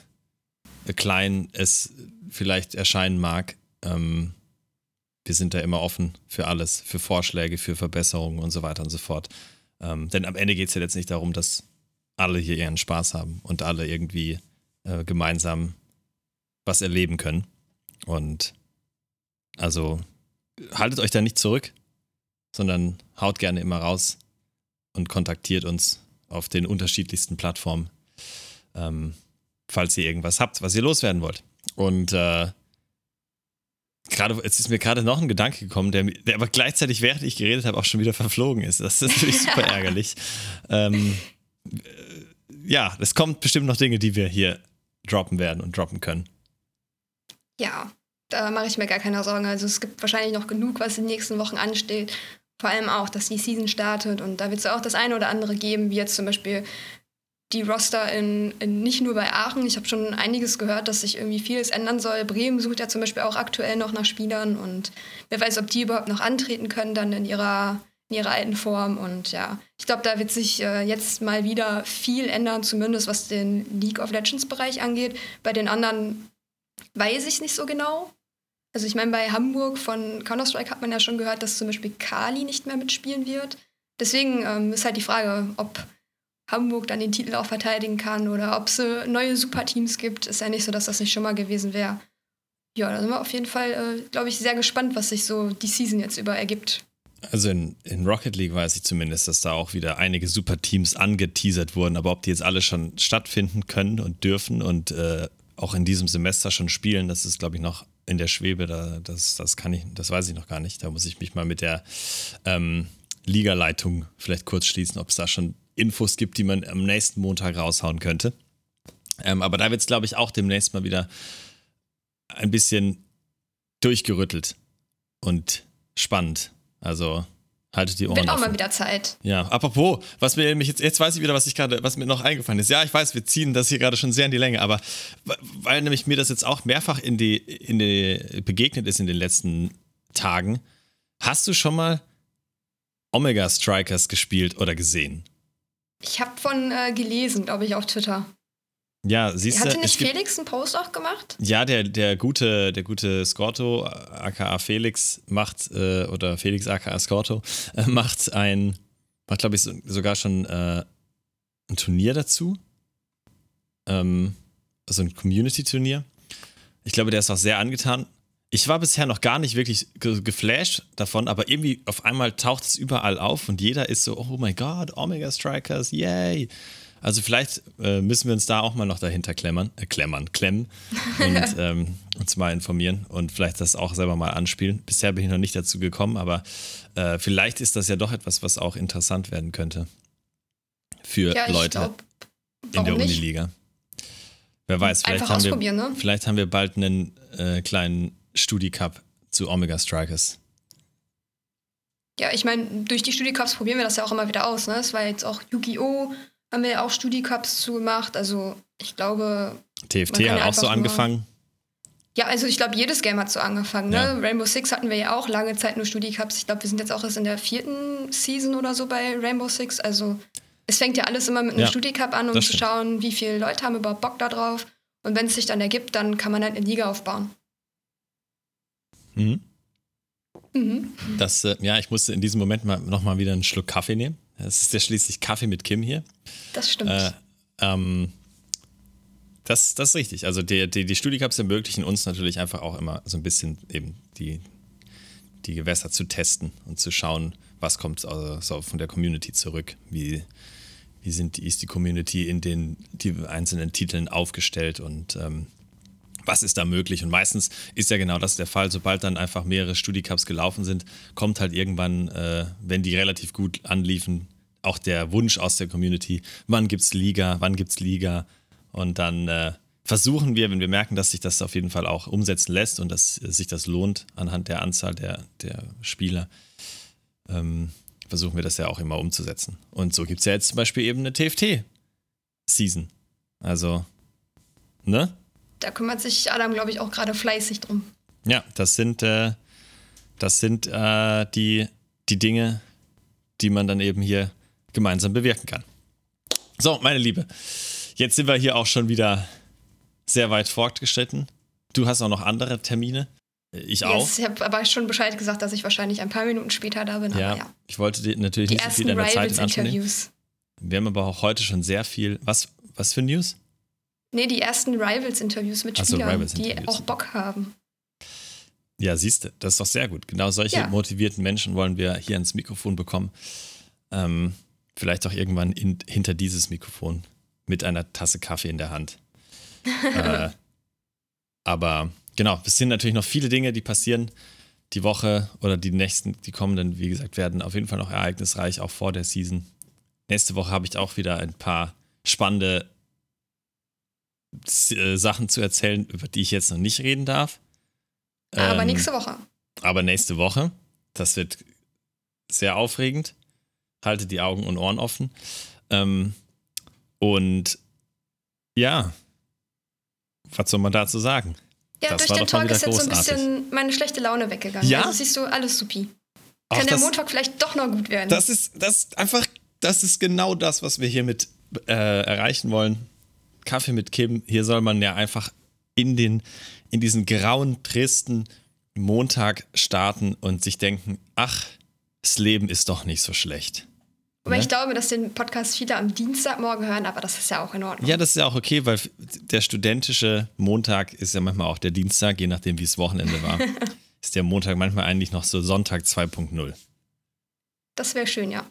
klein es vielleicht erscheinen mag. Ähm, wir sind da immer offen für alles, für Vorschläge, für Verbesserungen und so weiter und so fort. Ähm, denn am Ende geht es ja jetzt nicht darum, dass alle hier ihren Spaß haben und alle irgendwie äh, gemeinsam was erleben können. Und also haltet euch da nicht zurück, sondern haut gerne immer raus und kontaktiert uns auf den unterschiedlichsten Plattformen, ähm, falls ihr irgendwas habt, was ihr loswerden wollt. Und äh, gerade, jetzt ist mir gerade noch ein Gedanke gekommen, der, der aber gleichzeitig, während ich geredet habe, auch schon wieder verflogen ist. Das ist natürlich [laughs] super ärgerlich. Ähm, äh, ja, es kommt bestimmt noch Dinge, die wir hier droppen werden und droppen können. Ja, da mache ich mir gar keine Sorgen. Also es gibt wahrscheinlich noch genug, was in den nächsten Wochen ansteht. Vor allem auch, dass die Season startet und da wird es auch das eine oder andere geben, wie jetzt zum Beispiel die Roster in, in, nicht nur bei Aachen. Ich habe schon einiges gehört, dass sich irgendwie vieles ändern soll. Bremen sucht ja zum Beispiel auch aktuell noch nach Spielern und wer weiß, ob die überhaupt noch antreten können dann in ihrer, in ihrer alten Form. Und ja, ich glaube, da wird sich äh, jetzt mal wieder viel ändern, zumindest was den League of Legends Bereich angeht. Bei den anderen weiß ich nicht so genau. Also ich meine, bei Hamburg von Counter-Strike hat man ja schon gehört, dass zum Beispiel Kali nicht mehr mitspielen wird. Deswegen ähm, ist halt die Frage, ob Hamburg dann den Titel auch verteidigen kann oder ob es äh, neue Superteams gibt. Ist ja nicht so, dass das nicht schon mal gewesen wäre. Ja, da sind wir auf jeden Fall, äh, glaube ich, sehr gespannt, was sich so die Season jetzt über ergibt. Also in, in, Rocket League weiß ich zumindest, dass da auch wieder einige Superteams angeteasert wurden, aber ob die jetzt alle schon stattfinden können und dürfen und äh, auch in diesem Semester schon spielen, das ist, glaube ich, noch in der Schwebe. Da, das, das kann ich, das weiß ich noch gar nicht. Da muss ich mich mal mit der ähm, Ligaleitung vielleicht kurz schließen, ob es da schon Infos gibt, die man am nächsten Montag raushauen könnte. Ähm, aber da wird es, glaube ich, auch demnächst mal wieder ein bisschen durchgerüttelt und spannend. Also haltet die Ohren. Wird auch offen. mal wieder Zeit. Ja, apropos, was mir mich jetzt, jetzt weiß ich wieder, was ich gerade, was mir noch eingefallen ist. Ja, ich weiß, wir ziehen das hier gerade schon sehr in die Länge, aber weil nämlich mir das jetzt auch mehrfach in die, in die begegnet ist in den letzten Tagen, hast du schon mal Omega Strikers gespielt oder gesehen? Ich habe von äh, gelesen, glaube ich, auf Twitter. Ja, siehst du. Hatte nicht Felix einen Post auch gemacht? Ja, der, der gute, der gute Scorto, aka Felix, macht, äh, oder Felix aka Scorto, äh, macht ein, macht, glaube ich, so, sogar schon äh, ein Turnier dazu. Ähm, also ein Community-Turnier. Ich glaube, der ist auch sehr angetan. Ich war bisher noch gar nicht wirklich geflasht davon, aber irgendwie auf einmal taucht es überall auf und jeder ist so, oh mein Gott, Omega Strikers, yay. Also vielleicht äh, müssen wir uns da auch mal noch dahinter klemmern, äh, klemmern, klemmen und [laughs] ähm, uns mal informieren und vielleicht das auch selber mal anspielen. Bisher bin ich noch nicht dazu gekommen, aber äh, vielleicht ist das ja doch etwas, was auch interessant werden könnte für ja, Leute glaub, in der Uniliga. Wer weiß, vielleicht haben, wir, ne? vielleicht haben wir bald einen äh, kleinen Studi-Cup zu Omega Strikers. Ja, ich meine, durch die Studi-Cups probieren wir das ja auch immer wieder aus. Ne? Es war jetzt auch Yu-Gi-Oh! Haben wir ja auch Studi-Cups zugemacht. Also ich glaube. TFT hat ja auch so angefangen. Ja, also ich glaube, jedes Game hat so angefangen. Ne? Ja. Rainbow Six hatten wir ja auch lange Zeit nur Studi-Cups. Ich glaube, wir sind jetzt auch erst in der vierten Season oder so bei Rainbow Six. Also es fängt ja alles immer mit einem ja, Studi-Cup an, um zu schauen, wie viele Leute haben überhaupt Bock da drauf. Und wenn es sich dann ergibt, dann kann man halt eine Liga aufbauen. Mhm. Mhm. Das, äh, ja, ich musste in diesem Moment mal nochmal wieder einen Schluck Kaffee nehmen. Es ist ja schließlich Kaffee mit Kim hier. Das stimmt. Äh, ähm, das, das ist richtig. Also die, die, die Studiecups ermöglichen uns natürlich einfach auch immer so ein bisschen eben die, die Gewässer zu testen und zu schauen, was kommt also so von der Community zurück. Wie, wie sind, ist die Community in den die einzelnen Titeln aufgestellt und ähm, was ist da möglich? Und meistens ist ja genau das der Fall. Sobald dann einfach mehrere Studiecups gelaufen sind, kommt halt irgendwann, äh, wenn die relativ gut anliefen, auch der Wunsch aus der Community, wann gibt's Liga, wann gibt's Liga? Und dann äh, versuchen wir, wenn wir merken, dass sich das auf jeden Fall auch umsetzen lässt und dass sich das lohnt anhand der Anzahl der, der Spieler, ähm, versuchen wir das ja auch immer umzusetzen. Und so gibt es ja jetzt zum Beispiel eben eine TFT-Season. Also, ne? Da kümmert sich Adam, glaube ich, auch gerade fleißig drum. Ja, das sind, äh, das sind äh, die, die Dinge, die man dann eben hier gemeinsam bewirken kann. So, meine Liebe, jetzt sind wir hier auch schon wieder sehr weit fortgeschritten. Du hast auch noch andere Termine. Ich yes, auch. Ich habe aber schon Bescheid gesagt, dass ich wahrscheinlich ein paar Minuten später da bin. Ja, ja. ich wollte dir natürlich die nicht so viel deiner Zeit in Anspruch nehmen. Wir haben aber auch heute schon sehr viel. Was, was für News? Nee, die ersten Rivals-Interviews mit Spielern, so, Rivals die auch Bock haben. Ja, siehst du, das ist doch sehr gut. Genau solche ja. motivierten Menschen wollen wir hier ins Mikrofon bekommen. Ähm, vielleicht auch irgendwann in, hinter dieses Mikrofon mit einer Tasse Kaffee in der Hand. [laughs] äh, aber genau, es sind natürlich noch viele Dinge, die passieren. Die Woche oder die nächsten, die kommenden, wie gesagt, werden auf jeden Fall noch ereignisreich, auch vor der Season. Nächste Woche habe ich auch wieder ein paar spannende Sachen zu erzählen, über die ich jetzt noch nicht reden darf. Aber ähm, nächste Woche. Aber nächste Woche. Das wird sehr aufregend. Halte die Augen und Ohren offen. Ähm, und ja, was soll man dazu sagen? Ja, das durch den Talk ist jetzt so ein bisschen meine schlechte Laune weggegangen. Ja? Also siehst du, alles supi. Kann Auch der Montag vielleicht doch noch gut werden. Das ist, das einfach, das ist genau das, was wir hiermit äh, erreichen wollen. Kaffee mit Kim, hier soll man ja einfach in, den, in diesen grauen, tristen Montag starten und sich denken, ach, das Leben ist doch nicht so schlecht. Wobei Ne? ich glaube, dass den Podcast viele am Dienstagmorgen hören, aber das ist ja auch in Ordnung. Ja, das ist ja auch okay, weil der studentische Montag ist ja manchmal auch der Dienstag, je nachdem, wie es Wochenende war. [laughs] ist der Montag manchmal eigentlich noch so Sonntag 2.0. Das wäre schön, ja.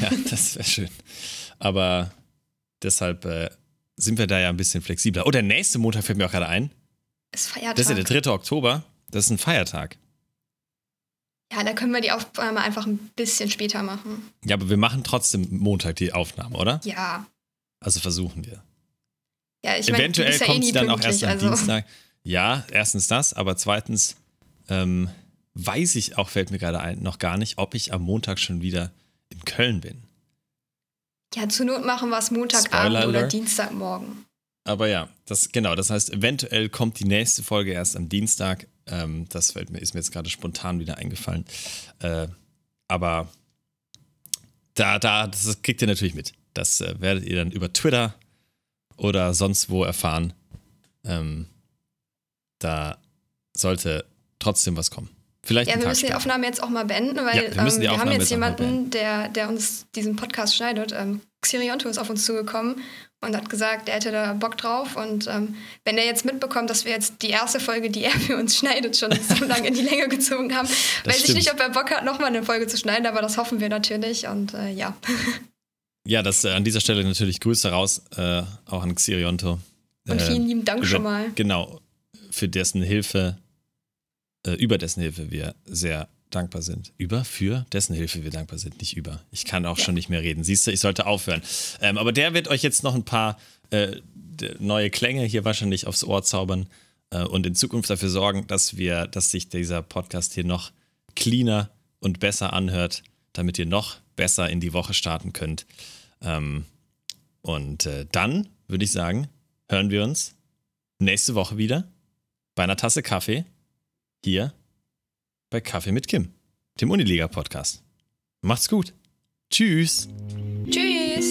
Ja, das wäre schön. Aber deshalb äh, sind wir da ja ein bisschen flexibler. Oh, der nächste Montag fällt mir auch gerade ein. Ist Feiertag. Das ist ja der 3. Oktober. Das ist ein Feiertag. ja, da können wir die Aufnahme einfach ein bisschen später machen. Ja, aber wir machen trotzdem Montag die Aufnahme, oder? Ja. Also versuchen wir. Ja, ich meine, Eventuell ja eh kommt nie sie dann auch erst am also. Dienstag. Ja, erstens das, aber zweitens ähm, weiß ich auch, fällt mir gerade ein, noch gar nicht, ob ich am Montag schon wieder in Köln bin. Ja, zur Not machen wir es Montagabend oder. Dienstagmorgen. Aber ja, das genau. Das heißt, eventuell kommt die nächste Folge erst am Dienstag. Ähm, das fällt mir, ist mir jetzt gerade spontan wieder eingefallen. Äh, aber da, da, das kriegt ihr natürlich mit. Das äh, werdet ihr dann über Twitter oder sonst wo erfahren. Ähm, da sollte trotzdem was kommen. Vielleicht Ja, wir müssen die später. Aufnahme jetzt auch mal beenden, weil Ja, wir ähm, die wir haben jetzt jemanden, der, der uns diesen Podcast schneidet. Ähm, Xirionto ist auf uns zugekommen und hat gesagt, er hätte da Bock drauf. Und ähm, wenn er jetzt mitbekommt, dass wir jetzt die erste Folge, die er [laughs] für uns schneidet, schon so [laughs] lange in die Länge gezogen haben, weiß ich stimmt. nicht, ob er Bock hat, nochmal eine Folge zu schneiden, aber das hoffen wir natürlich. Und äh, ja. Ja, das äh, an dieser Stelle natürlich Grüße raus, äh, auch an Xirionto. Und Äh, vielen lieben Dank über- schon mal. Genau, für dessen Hilfe, äh, über dessen Hilfe wir sehr dankbar sind. Über, für dessen Hilfe wir dankbar sind, nicht über. Ich kann auch Ja. schon nicht mehr reden. Siehst du, ich sollte aufhören. Ähm, aber der wird euch jetzt noch ein paar äh, neue Klänge hier wahrscheinlich aufs Ohr zaubern äh, und in Zukunft dafür sorgen, dass wir, dass sich dieser Podcast hier noch cleaner und besser anhört, damit ihr noch besser in die Woche starten könnt. Ähm, und äh, dann würde ich sagen, hören wir uns nächste Woche wieder bei einer Tasse Kaffee hier bei Kaffee mit Kim, dem Uniliga-Podcast. Macht's gut. Tschüss. Tschüss.